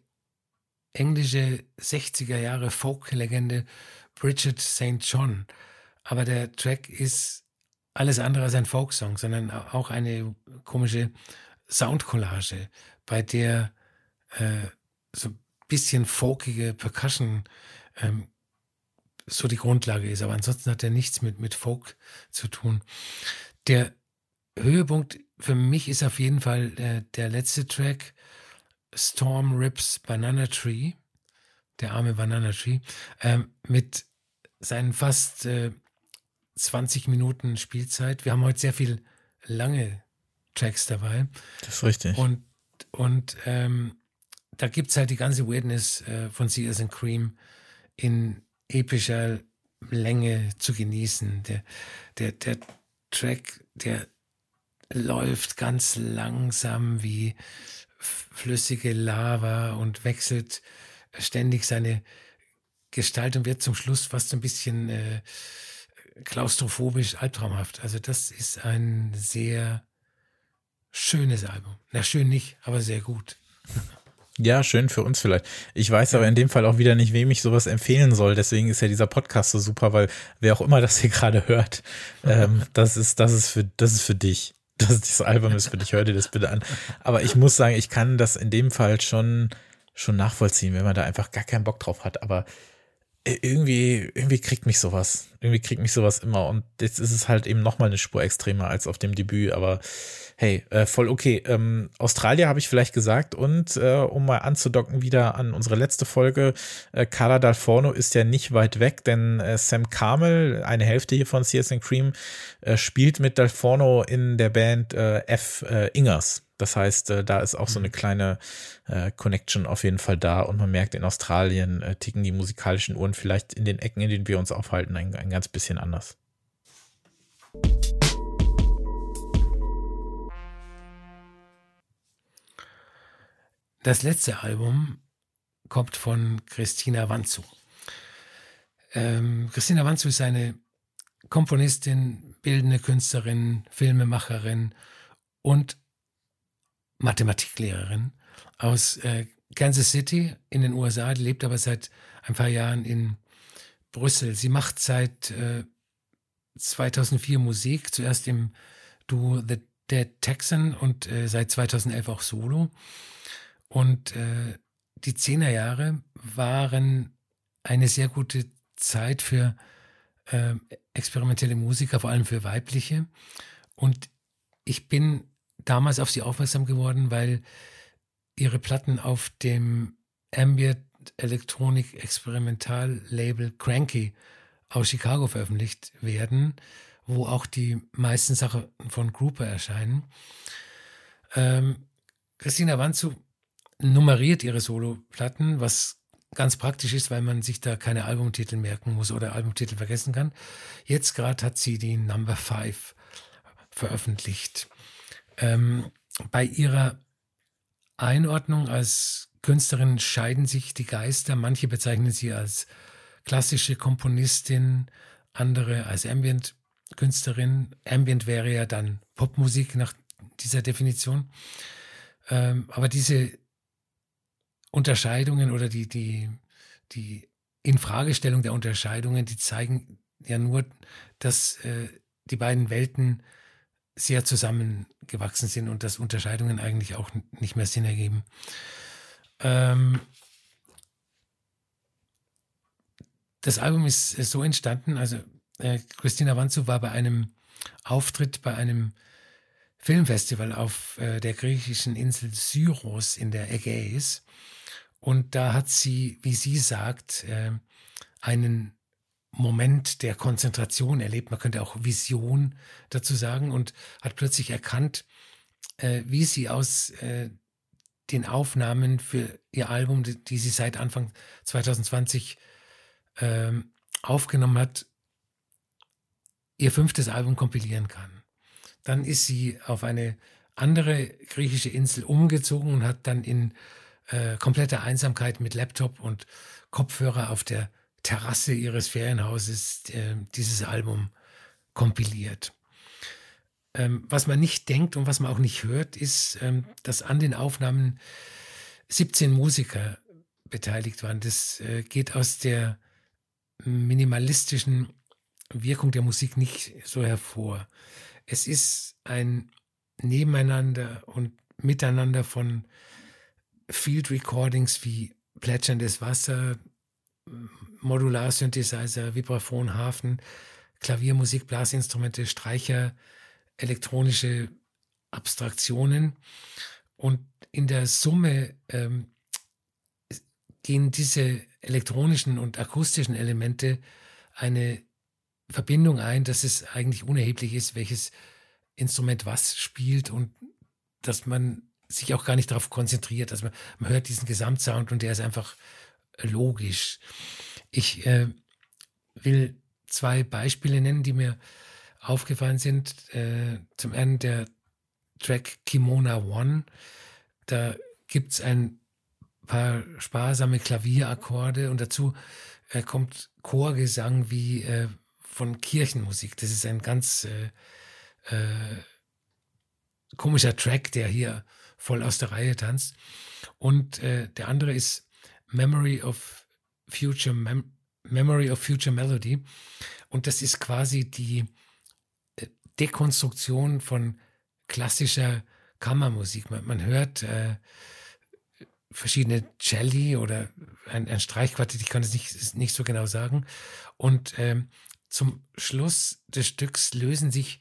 englische 60er Jahre Folk-Legende Bridget St. John. Aber der Track ist alles andere als ein Folksong, sondern auch eine komische Soundcollage, bei der äh, so ein bisschen folkige Percussion ähm, so die Grundlage ist. Aber ansonsten hat er nichts mit, mit Folk zu tun. Der Höhepunkt für mich ist auf jeden Fall äh, der letzte Track, Storm Rips Banana Tree, der arme Banana Tree, ähm, mit seinen fast äh, 20 Minuten Spielzeit. Wir haben heute sehr viel lange Tracks dabei. Das ist richtig. Und, und ähm, da gibt es halt die ganze Weirdness äh, von Sears and Cream in epischer Länge zu genießen. Der, der, der Track, der läuft ganz langsam wie flüssige Lava und wechselt ständig seine Gestalt und wird zum Schluss fast ein bisschen äh, klaustrophobisch, albtraumhaft. Also das ist ein sehr schönes Album. Na, schön nicht, aber sehr gut. (laughs) Ja, schön für uns vielleicht. Ich weiß aber in dem Fall auch wieder nicht, wem ich sowas empfehlen soll. Deswegen ist ja dieser Podcast so super, weil wer auch immer das hier gerade hört, (laughs) ähm, das ist, das ist für, das ist für dich. (laughs) Das, dieses Album ist für dich. Hör dir das bitte an. Aber ich muss sagen, ich kann das in dem Fall schon, schon nachvollziehen, wenn man da einfach gar keinen Bock drauf hat. Aber irgendwie, irgendwie kriegt mich sowas. Irgendwie kriegt mich sowas immer. Und jetzt ist es halt eben nochmal eine Spur extremer als auf dem Debüt, aber hey, äh, voll okay. Ähm, Australier habe ich vielleicht gesagt und äh, um mal anzudocken wieder an unsere letzte Folge, äh, Carla Dalforno ist ja nicht weit weg, denn äh, Sam Carmel, eine Hälfte hier von CS Cream, äh, spielt mit Dalforno in der Band äh, F. Äh, Ingers. Das heißt, äh, da ist auch so eine mhm. kleine äh, Connection auf jeden Fall da und man merkt, in Australien äh, ticken die musikalischen Uhren vielleicht in den Ecken, in denen wir uns aufhalten, ein, ein ganz bisschen anders. Das letzte Album kommt von Christina Wanzu. Ähm, Christina Wanzu ist eine Komponistin, bildende Künstlerin, Filmemacherin und Mathematiklehrerin aus äh, Kansas City in den USA, die lebt aber seit ein paar Jahren in Brüssel. Sie macht seit äh, 2004 Musik, zuerst im Duo The Dead Texan und äh, seit 2011 auch Solo. Und äh, die Zehnerjahre waren eine sehr gute Zeit für äh, experimentelle Musiker, vor allem für weibliche. Und ich bin damals auf sie aufmerksam geworden, weil ihre Platten auf dem Ambient Electronic Experimental Label Cranky aus Chicago veröffentlicht werden, wo auch die meisten Sachen von Grouper erscheinen. Ähm, Christina Wanzu nummeriert ihre Solo-Platten, was ganz praktisch ist, weil man sich da keine Albumtitel merken muss oder Albumtitel vergessen kann. Jetzt gerade hat sie die Number 5 veröffentlicht. Ähm, bei ihrer Einordnung als Künstlerin scheiden sich die Geister. Manche bezeichnen sie als klassische Komponistin, andere als Ambient-Künstlerin. Ambient wäre ja dann Popmusik nach dieser Definition. Ähm, aber diese Unterscheidungen oder die, die, die Infragestellung der Unterscheidungen, die zeigen ja nur, dass äh, die beiden Welten sehr zusammengewachsen sind und dass Unterscheidungen eigentlich auch nicht mehr Sinn ergeben. Ähm, das Album ist so entstanden, also äh, Christina Wanzu war bei einem Auftritt bei einem Filmfestival auf äh, der griechischen Insel Syros in der Ägäis. Und da hat sie, wie sie sagt, äh, einen Moment der Konzentration erlebt. Man könnte auch Vision dazu sagen und hat plötzlich erkannt, äh, wie sie aus äh, den Aufnahmen für ihr Album, die, die sie seit Anfang 2020 äh, aufgenommen hat, ihr fünftes Album kompilieren kann. Dann ist sie auf eine andere griechische Insel umgezogen und hat dann in äh, kompletter Einsamkeit mit Laptop und Kopfhörer auf der Terrasse ihres Ferienhauses äh, dieses Album kompiliert. Ähm, was man nicht denkt und was man auch nicht hört, ist, ähm, dass an den Aufnahmen 17 Musiker beteiligt waren. Das äh, geht aus der minimalistischen Wirkung der Musik nicht so hervor. Es ist ein Nebeneinander und Miteinander von Field Recordings wie plätscherndes Wasser, Modular-Synthesizer, Vibraphon, Hafen, Klaviermusik, Blasinstrumente, Streicher, elektronische Abstraktionen. Und in der Summe ähm, gehen diese elektronischen und akustischen Elemente eine Verbindung ein, dass es eigentlich unerheblich ist, welches Instrument was spielt und dass man sich auch gar nicht darauf konzentriert. Also man, man hört diesen Gesamtsound und der ist einfach logisch. Ich äh, will zwei Beispiele nennen, die mir aufgefallen sind. Äh, zum einen der Track Kimona One. Da gibt es ein paar sparsame Klavierakkorde und dazu äh, kommt Chorgesang wie äh, von Kirchenmusik. Das ist ein ganz äh, äh, komischer Track, der hier voll aus der Reihe tanzt. Und äh, der andere ist Memory of Future Mem Memory of Future Melody. Und das ist quasi die äh, Dekonstruktion von klassischer Kammermusik. Man, man hört, äh, verschiedene Celli oder ein, ein Streichquartett, ich kann es nicht, nicht so genau sagen. Und ähm, zum Schluss des Stücks lösen sich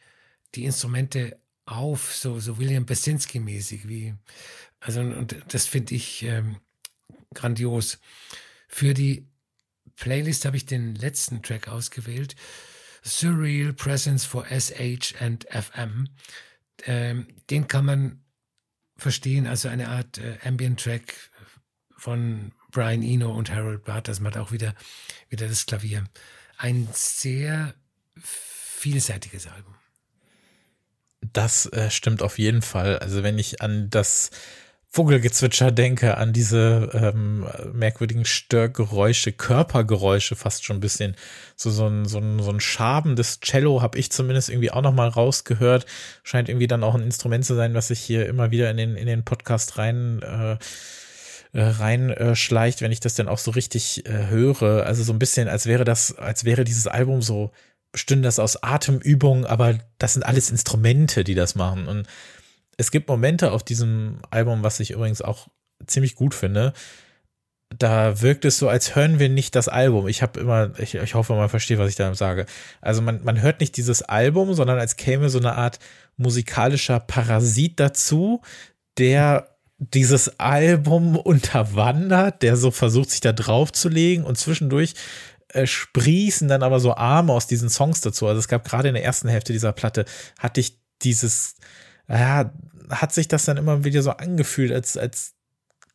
die Instrumente auf, so, so William Basinski-mäßig, also, und das finde ich ähm, grandios. Für die Playlist habe ich den letzten Track ausgewählt. Surreal Presence for SH and FM. Ähm, den kann man verstehen, also eine Art äh, Ambient-Track von Brian Eno und Harold Barth. Das macht auch wieder, wieder das Klavier. Ein sehr vielseitiges Album. Das äh, stimmt auf jeden Fall. Also wenn ich an das Vogelgezwitscher denke, an diese ähm, merkwürdigen Störgeräusche, Körpergeräusche fast schon ein bisschen. So, so ein, so ein, so ein schabendes Cello habe ich zumindest irgendwie auch nochmal rausgehört. Scheint irgendwie dann auch ein Instrument zu sein, was sich hier immer wieder in den, in den Podcast rein äh, äh reinschleicht, äh, wenn ich das denn auch so richtig äh, höre. Also so ein bisschen, als wäre das, als wäre dieses Album so, bestünde das aus Atemübungen, aber das sind alles Instrumente, die das machen. Und es gibt Momente auf diesem Album, was ich übrigens auch ziemlich gut finde. Da wirkt es so, als hören wir nicht das Album. Ich habe immer, ich, ich hoffe, man versteht, was ich da sage. Also man, man hört nicht dieses Album, sondern als käme so eine Art musikalischer Parasit dazu, der dieses Album (laughs) unterwandert, der so versucht, sich da drauf zu legen und zwischendurch äh, sprießen dann aber so Arme aus diesen Songs dazu. Also es gab gerade in der ersten Hälfte dieser Platte, hatte ich dieses, ja, hat sich das dann immer wieder so angefühlt, als, als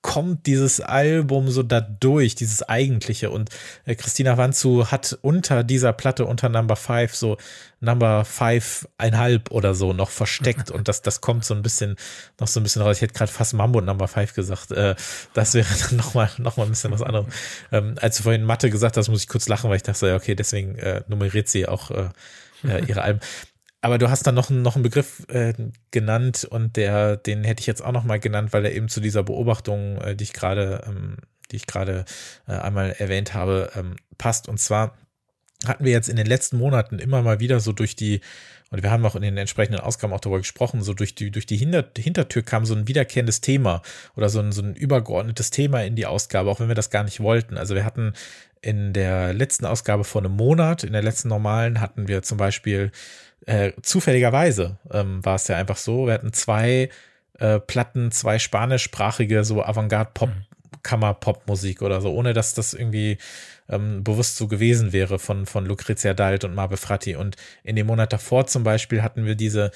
kommt dieses Album so dadurch, dieses eigentliche. Und äh, Christina Wanzu hat unter dieser Platte, unter Number Five, so Number Five einhalb oder so noch versteckt. Und das, das kommt so ein bisschen, noch so ein bisschen raus. Ich hätte gerade fast Mambo Number Five gesagt. Äh, das wäre dann nochmal noch mal ein bisschen was anderes. Ähm, als du vorhin Mathe gesagt hast, muss ich kurz lachen, weil ich dachte, okay, deswegen äh, nummeriert sie auch äh, äh ihre Alben aber du hast dann noch, noch einen Begriff äh, genannt und der, den hätte ich jetzt auch noch mal genannt, weil er eben zu dieser Beobachtung, äh, die ich gerade, ähm, die ich gerade äh, einmal erwähnt habe, ähm, passt. Und zwar hatten wir jetzt in den letzten Monaten immer mal wieder so durch die, und wir haben auch in den entsprechenden Ausgaben auch darüber gesprochen, so durch die, durch die Hinter Hintertür kam so ein wiederkehrendes Thema oder so ein, so ein übergeordnetes Thema in die Ausgabe, auch wenn wir das gar nicht wollten. Also wir hatten in der letzten Ausgabe vor einem Monat, in der letzten normalen, hatten wir zum Beispiel äh, zufälligerweise ähm, war es ja einfach so, wir hatten zwei äh, Platten, zwei spanischsprachige, so Avantgarde-Pop, mhm. Kammer-Pop-Musik oder so, ohne dass das irgendwie ähm, bewusst so gewesen wäre von, von Lucrezia Dalt und Marbe Fratti. Und in dem Monat davor zum Beispiel hatten wir diese,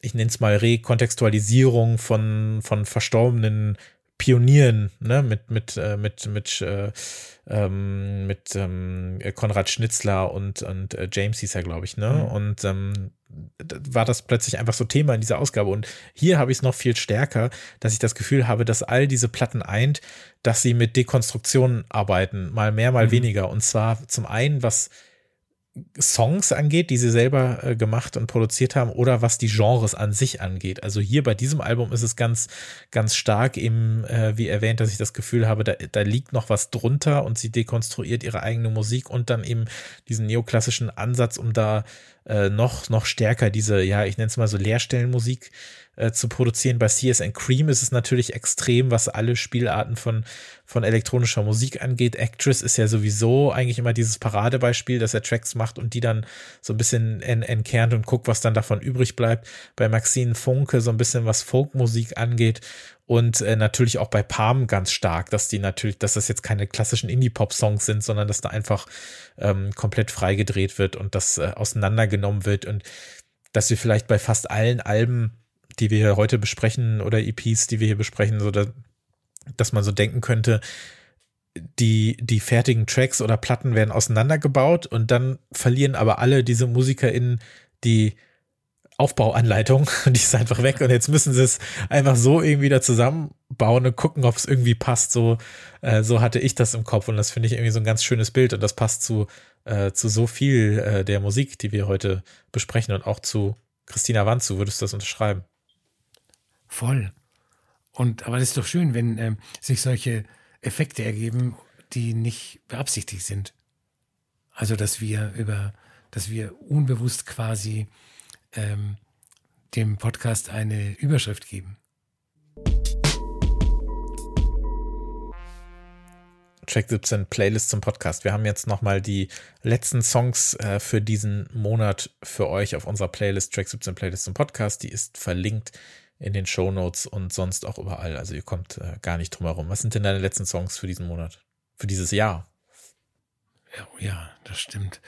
ich nenne es mal Rekontextualisierung von, von verstorbenen Pionieren, ne, mit, mit, äh, mit, mit, äh, ähm, mit ähm, Konrad Schnitzler und, und äh, James hieß er, glaube ich, ne? Mhm. Und ähm, war das plötzlich einfach so Thema in dieser Ausgabe. Und hier habe ich es noch viel stärker, dass ich das Gefühl habe, dass all diese Platten eint, dass sie mit Dekonstruktionen arbeiten, mal mehr, mal mhm. weniger. Und zwar zum einen, was Songs angeht, die sie selber äh, gemacht und produziert haben, oder was die Genres an sich angeht. Also hier bei diesem Album ist es ganz, ganz stark eben, äh, wie erwähnt, dass ich das Gefühl habe, da, da liegt noch was drunter und sie dekonstruiert ihre eigene Musik und dann eben diesen neoklassischen Ansatz, um da äh, noch, noch stärker diese, ja, ich nenne es mal so Leerstellenmusik äh, zu produzieren. Bei CSN Cream ist es natürlich extrem, was alle Spielarten von, von elektronischer Musik angeht. Actress ist ja sowieso eigentlich immer dieses Paradebeispiel, dass er Tracks macht und die dann so ein bisschen entkernt und guckt, was dann davon übrig bleibt. Bei Maxine Funke so ein bisschen was Folkmusik angeht und äh, natürlich auch bei Palm ganz stark, dass die natürlich, dass das jetzt keine klassischen Indie-Pop-Songs sind, sondern dass da einfach ähm, komplett freigedreht wird und das äh, auseinandergenommen wird und dass wir vielleicht bei fast allen Alben die wir hier heute besprechen oder EPs, die wir hier besprechen, so dass, dass man so denken könnte, die, die fertigen Tracks oder Platten werden auseinandergebaut und dann verlieren aber alle diese MusikerInnen die Aufbauanleitung (laughs) und die ist einfach weg und jetzt müssen sie es einfach so irgendwie da zusammenbauen und gucken, ob es irgendwie passt. So, äh, so hatte ich das im Kopf und das finde ich irgendwie so ein ganz schönes Bild und das passt zu, äh, zu so viel äh, der Musik, die wir heute besprechen und auch zu Christina Wanzu. Würdest du das unterschreiben? Voll. Und aber das ist doch schön, wenn ähm, sich solche Effekte ergeben, die nicht beabsichtigt sind. Also dass wir über, dass wir unbewusst quasi ähm, dem Podcast eine Überschrift geben. Track 17 Playlist zum Podcast. Wir haben jetzt nochmal die letzten Songs äh, für diesen Monat für euch auf unserer Playlist, Track 17 Playlist zum Podcast. Die ist verlinkt in den Show Notes und sonst auch überall. Also ihr kommt äh, gar nicht drum herum. Was sind denn deine letzten Songs für diesen Monat? Für dieses Jahr? Ja, ja das stimmt.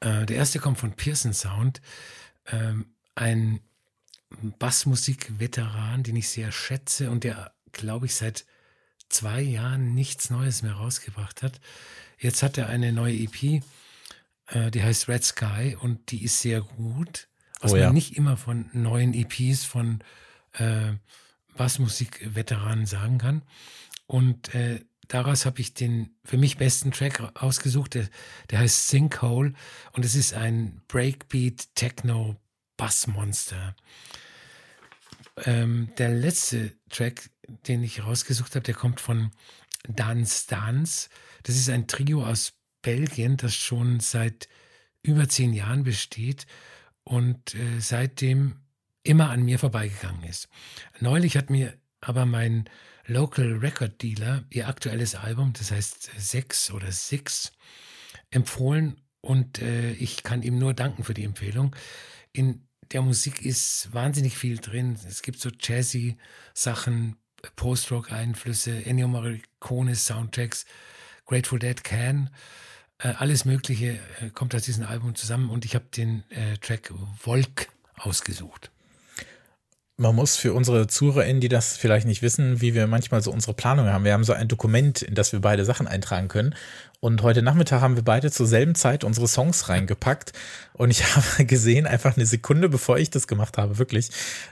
Äh, der erste kommt von Pearson Sound. Ähm, ein Bassmusik-Veteran, den ich sehr schätze und der, glaube ich, seit zwei Jahren nichts Neues mehr rausgebracht hat. Jetzt hat er eine neue EP, äh, die heißt Red Sky und die ist sehr gut. Was oh, ja. man nicht immer von neuen EPs von äh, Bassmusik-Veteranen sagen kann. Und äh, daraus habe ich den für mich besten Track ausgesucht. Der, der heißt Sinkhole und es ist ein Breakbeat Techno Bassmonster. Ähm, der letzte Track, den ich rausgesucht habe, der kommt von Dance Dance. Das ist ein Trio aus Belgien, das schon seit über zehn Jahren besteht und äh, seitdem immer an mir vorbeigegangen ist. Neulich hat mir aber mein Local Record Dealer ihr aktuelles Album, das heißt Sechs oder Six, empfohlen und äh, ich kann ihm nur danken für die Empfehlung. In der Musik ist wahnsinnig viel drin. Es gibt so jazzy Sachen, Post-Rock-Einflüsse, Ennio Morricone Soundtracks, Grateful Dead Can, äh, alles Mögliche äh, kommt aus diesem Album zusammen und ich habe den äh, Track Volk ausgesucht. Man muss für unsere ZuhörerInnen, die das vielleicht nicht wissen, wie wir manchmal so unsere Planung haben. Wir haben so ein Dokument, in das wir beide Sachen eintragen können. Und heute Nachmittag haben wir beide zur selben Zeit unsere Songs reingepackt. Und ich (laughs) habe gesehen, einfach eine Sekunde bevor ich das gemacht habe, wirklich,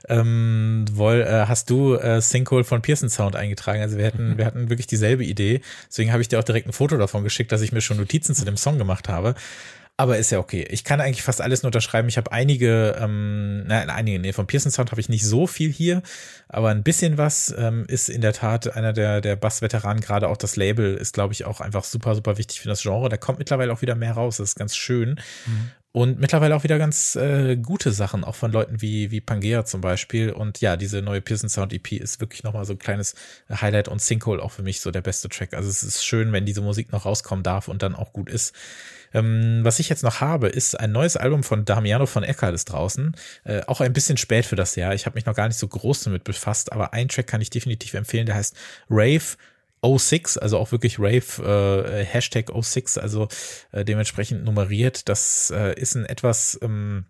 ähm, woll, äh, hast du äh, Sinkhole von Pearson Sound eingetragen. Also wir hatten, wir hatten wirklich dieselbe Idee. Deswegen habe ich dir auch direkt ein Foto davon geschickt, dass ich mir schon Notizen zu dem Song gemacht habe. Aber ist ja okay. Ich kann eigentlich fast alles nur unterschreiben. Ich habe einige, ähm, nein, einige, nee, von Pearson Sound habe ich nicht so viel hier, aber ein bisschen was ähm, ist in der Tat einer der, der Bass-Veteranen, gerade auch das Label ist, glaube ich, auch einfach super, super wichtig für das Genre. Da kommt mittlerweile auch wieder mehr raus. Das ist ganz schön. Mhm. Und mittlerweile auch wieder ganz äh, gute Sachen, auch von Leuten wie, wie Pangea zum Beispiel. Und ja, diese neue Pearson Sound EP ist wirklich nochmal so ein kleines Highlight und Sinkhole auch für mich so der beste Track. Also es ist schön, wenn diese Musik noch rauskommen darf und dann auch gut ist. Ähm, was ich jetzt noch habe, ist ein neues Album von Damiano von Eckart ist draußen. Äh, auch ein bisschen spät für das Jahr. Ich habe mich noch gar nicht so groß damit befasst, aber ein Track kann ich definitiv empfehlen, der heißt Rave 06, also auch wirklich Rave äh, Hashtag 06, also äh, dementsprechend nummeriert. Das äh, ist ein etwas ähm,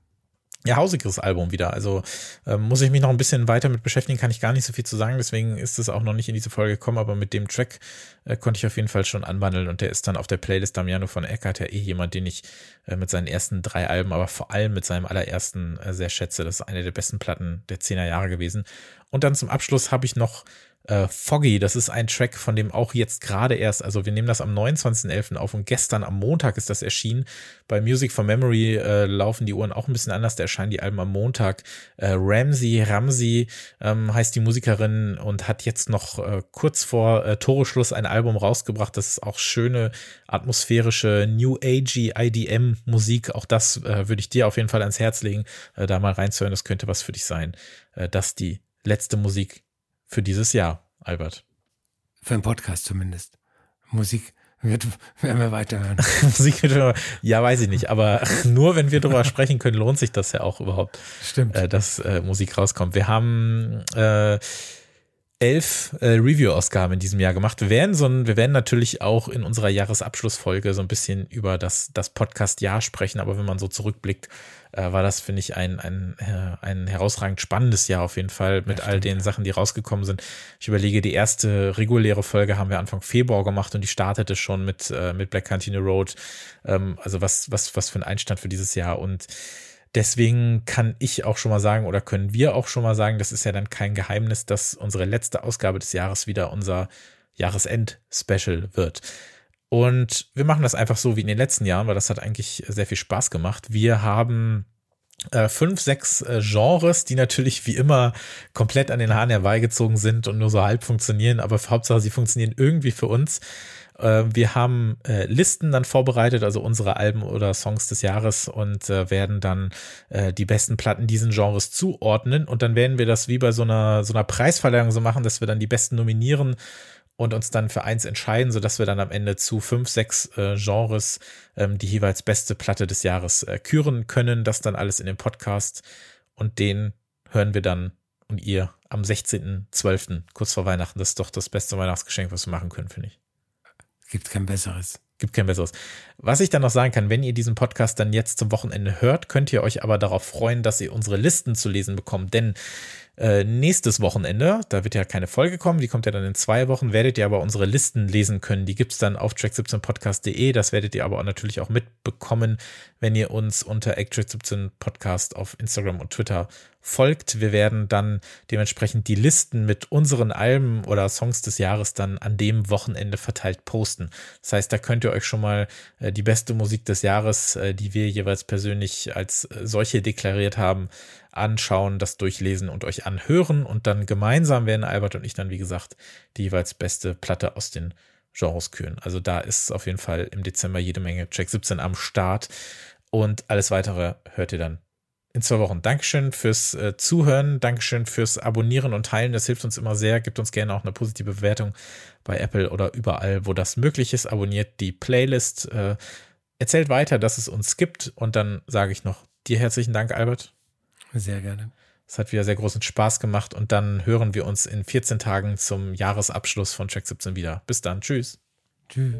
ja, hausigeres Album wieder. Also ähm, muss ich mich noch ein bisschen weiter mit beschäftigen, kann ich gar nicht so viel zu sagen. Deswegen ist es auch noch nicht in diese Folge gekommen, aber mit dem Track äh, konnte ich auf jeden Fall schon anwandeln und der ist dann auf der Playlist Damiano von Eckart ja eh jemand, den ich äh, mit seinen ersten drei Alben, aber vor allem mit seinem allerersten äh, sehr schätze. Das ist eine der besten Platten der zehner Jahre gewesen. Und dann zum Abschluss habe ich noch äh, Foggy, das ist ein Track, von dem auch jetzt gerade erst, also wir nehmen das am 29.11. auf und gestern am Montag ist das erschienen. Bei Music for Memory äh, laufen die Uhren auch ein bisschen anders, da erscheinen die Alben am Montag. Äh, Ramsey, Ramsey ähm, heißt die Musikerin und hat jetzt noch äh, kurz vor äh, Toreschluss ein Album rausgebracht. Das ist auch schöne, atmosphärische, New Agey IDM Musik. Auch das äh, würde ich dir auf jeden Fall ans Herz legen, äh, da mal reinzuhören. Das könnte was für dich sein. Äh, das die letzte Musik für dieses Jahr, Albert. Für einen Podcast zumindest. Musik wird, werden wir weiterhören. (laughs) Musik wird, ja, weiß ich nicht, aber (laughs) nur wenn wir darüber sprechen können, lohnt sich das ja auch überhaupt. Stimmt. Äh, dass äh, Musik rauskommt. Wir haben äh, elf äh, Review-Ausgaben in diesem Jahr gemacht. Wir werden, so ein, wir werden natürlich auch in unserer Jahresabschlussfolge so ein bisschen über das, das Podcast-Jahr sprechen, aber wenn man so zurückblickt, äh, war das, finde ich, ein, ein, äh, ein herausragend spannendes Jahr auf jeden Fall mit ja, all den Sachen, die rausgekommen sind. Ich überlege, die erste reguläre Folge haben wir Anfang Februar gemacht und die startete schon mit, äh, mit Black Cantina Road. Ähm, also was, was, was für ein Einstand für dieses Jahr und Deswegen kann ich auch schon mal sagen oder können wir auch schon mal sagen, das ist ja dann kein Geheimnis, dass unsere letzte Ausgabe des Jahres wieder unser Jahresend-Special wird. Und wir machen das einfach so wie in den letzten Jahren, weil das hat eigentlich sehr viel Spaß gemacht. Wir haben äh, fünf, sechs äh, Genres, die natürlich wie immer komplett an den Haaren herbeigezogen sind und nur so halb funktionieren, aber Hauptsache sie funktionieren irgendwie für uns. Äh, wir haben äh, Listen dann vorbereitet, also unsere Alben oder Songs des Jahres und äh, werden dann äh, die besten Platten diesen Genres zuordnen und dann werden wir das wie bei so einer so einer Preisverleihung so machen, dass wir dann die besten nominieren und uns dann für eins entscheiden, sodass wir dann am Ende zu fünf, sechs äh, Genres ähm, die jeweils beste Platte des Jahres äh, küren können. Das dann alles in dem Podcast und den hören wir dann und ihr am 16.12., kurz vor Weihnachten. Das ist doch das beste Weihnachtsgeschenk, was wir machen können, finde ich. Gibt kein besseres. Gibt kein besseres. Was ich dann noch sagen kann, wenn ihr diesen Podcast dann jetzt zum Wochenende hört, könnt ihr euch aber darauf freuen, dass ihr unsere Listen zu lesen bekommt. Denn äh, nächstes Wochenende, da wird ja keine Folge kommen, die kommt ja dann in zwei Wochen, werdet ihr aber unsere Listen lesen können. Die gibt es dann auf track17podcast.de. Das werdet ihr aber auch natürlich auch mitbekommen, wenn ihr uns unter track17podcast auf Instagram und Twitter folgt. Wir werden dann dementsprechend die Listen mit unseren Alben oder Songs des Jahres dann an dem Wochenende verteilt posten. Das heißt, da könnt ihr euch schon mal äh, die beste Musik des Jahres, äh, die wir jeweils persönlich als solche deklariert haben, anschauen, das durchlesen und euch anhören und dann gemeinsam werden Albert und ich dann, wie gesagt, die jeweils beste Platte aus den Genres küren. Also da ist auf jeden Fall im Dezember jede Menge Check 17 am Start und alles weitere hört ihr dann in zwei Wochen. Dankeschön fürs äh, Zuhören, Dankeschön fürs Abonnieren und Teilen. Das hilft uns immer sehr. Gebt uns gerne auch eine positive Bewertung bei Apple oder überall, wo das möglich ist. Abonniert die Playlist. Äh, erzählt weiter, dass es uns gibt. Und dann sage ich noch dir herzlichen Dank, Albert. Sehr gerne. Es hat wieder sehr großen Spaß gemacht und dann hören wir uns in 14 Tagen zum Jahresabschluss von Check 17 wieder. Bis dann. Tschüss. Tschüss.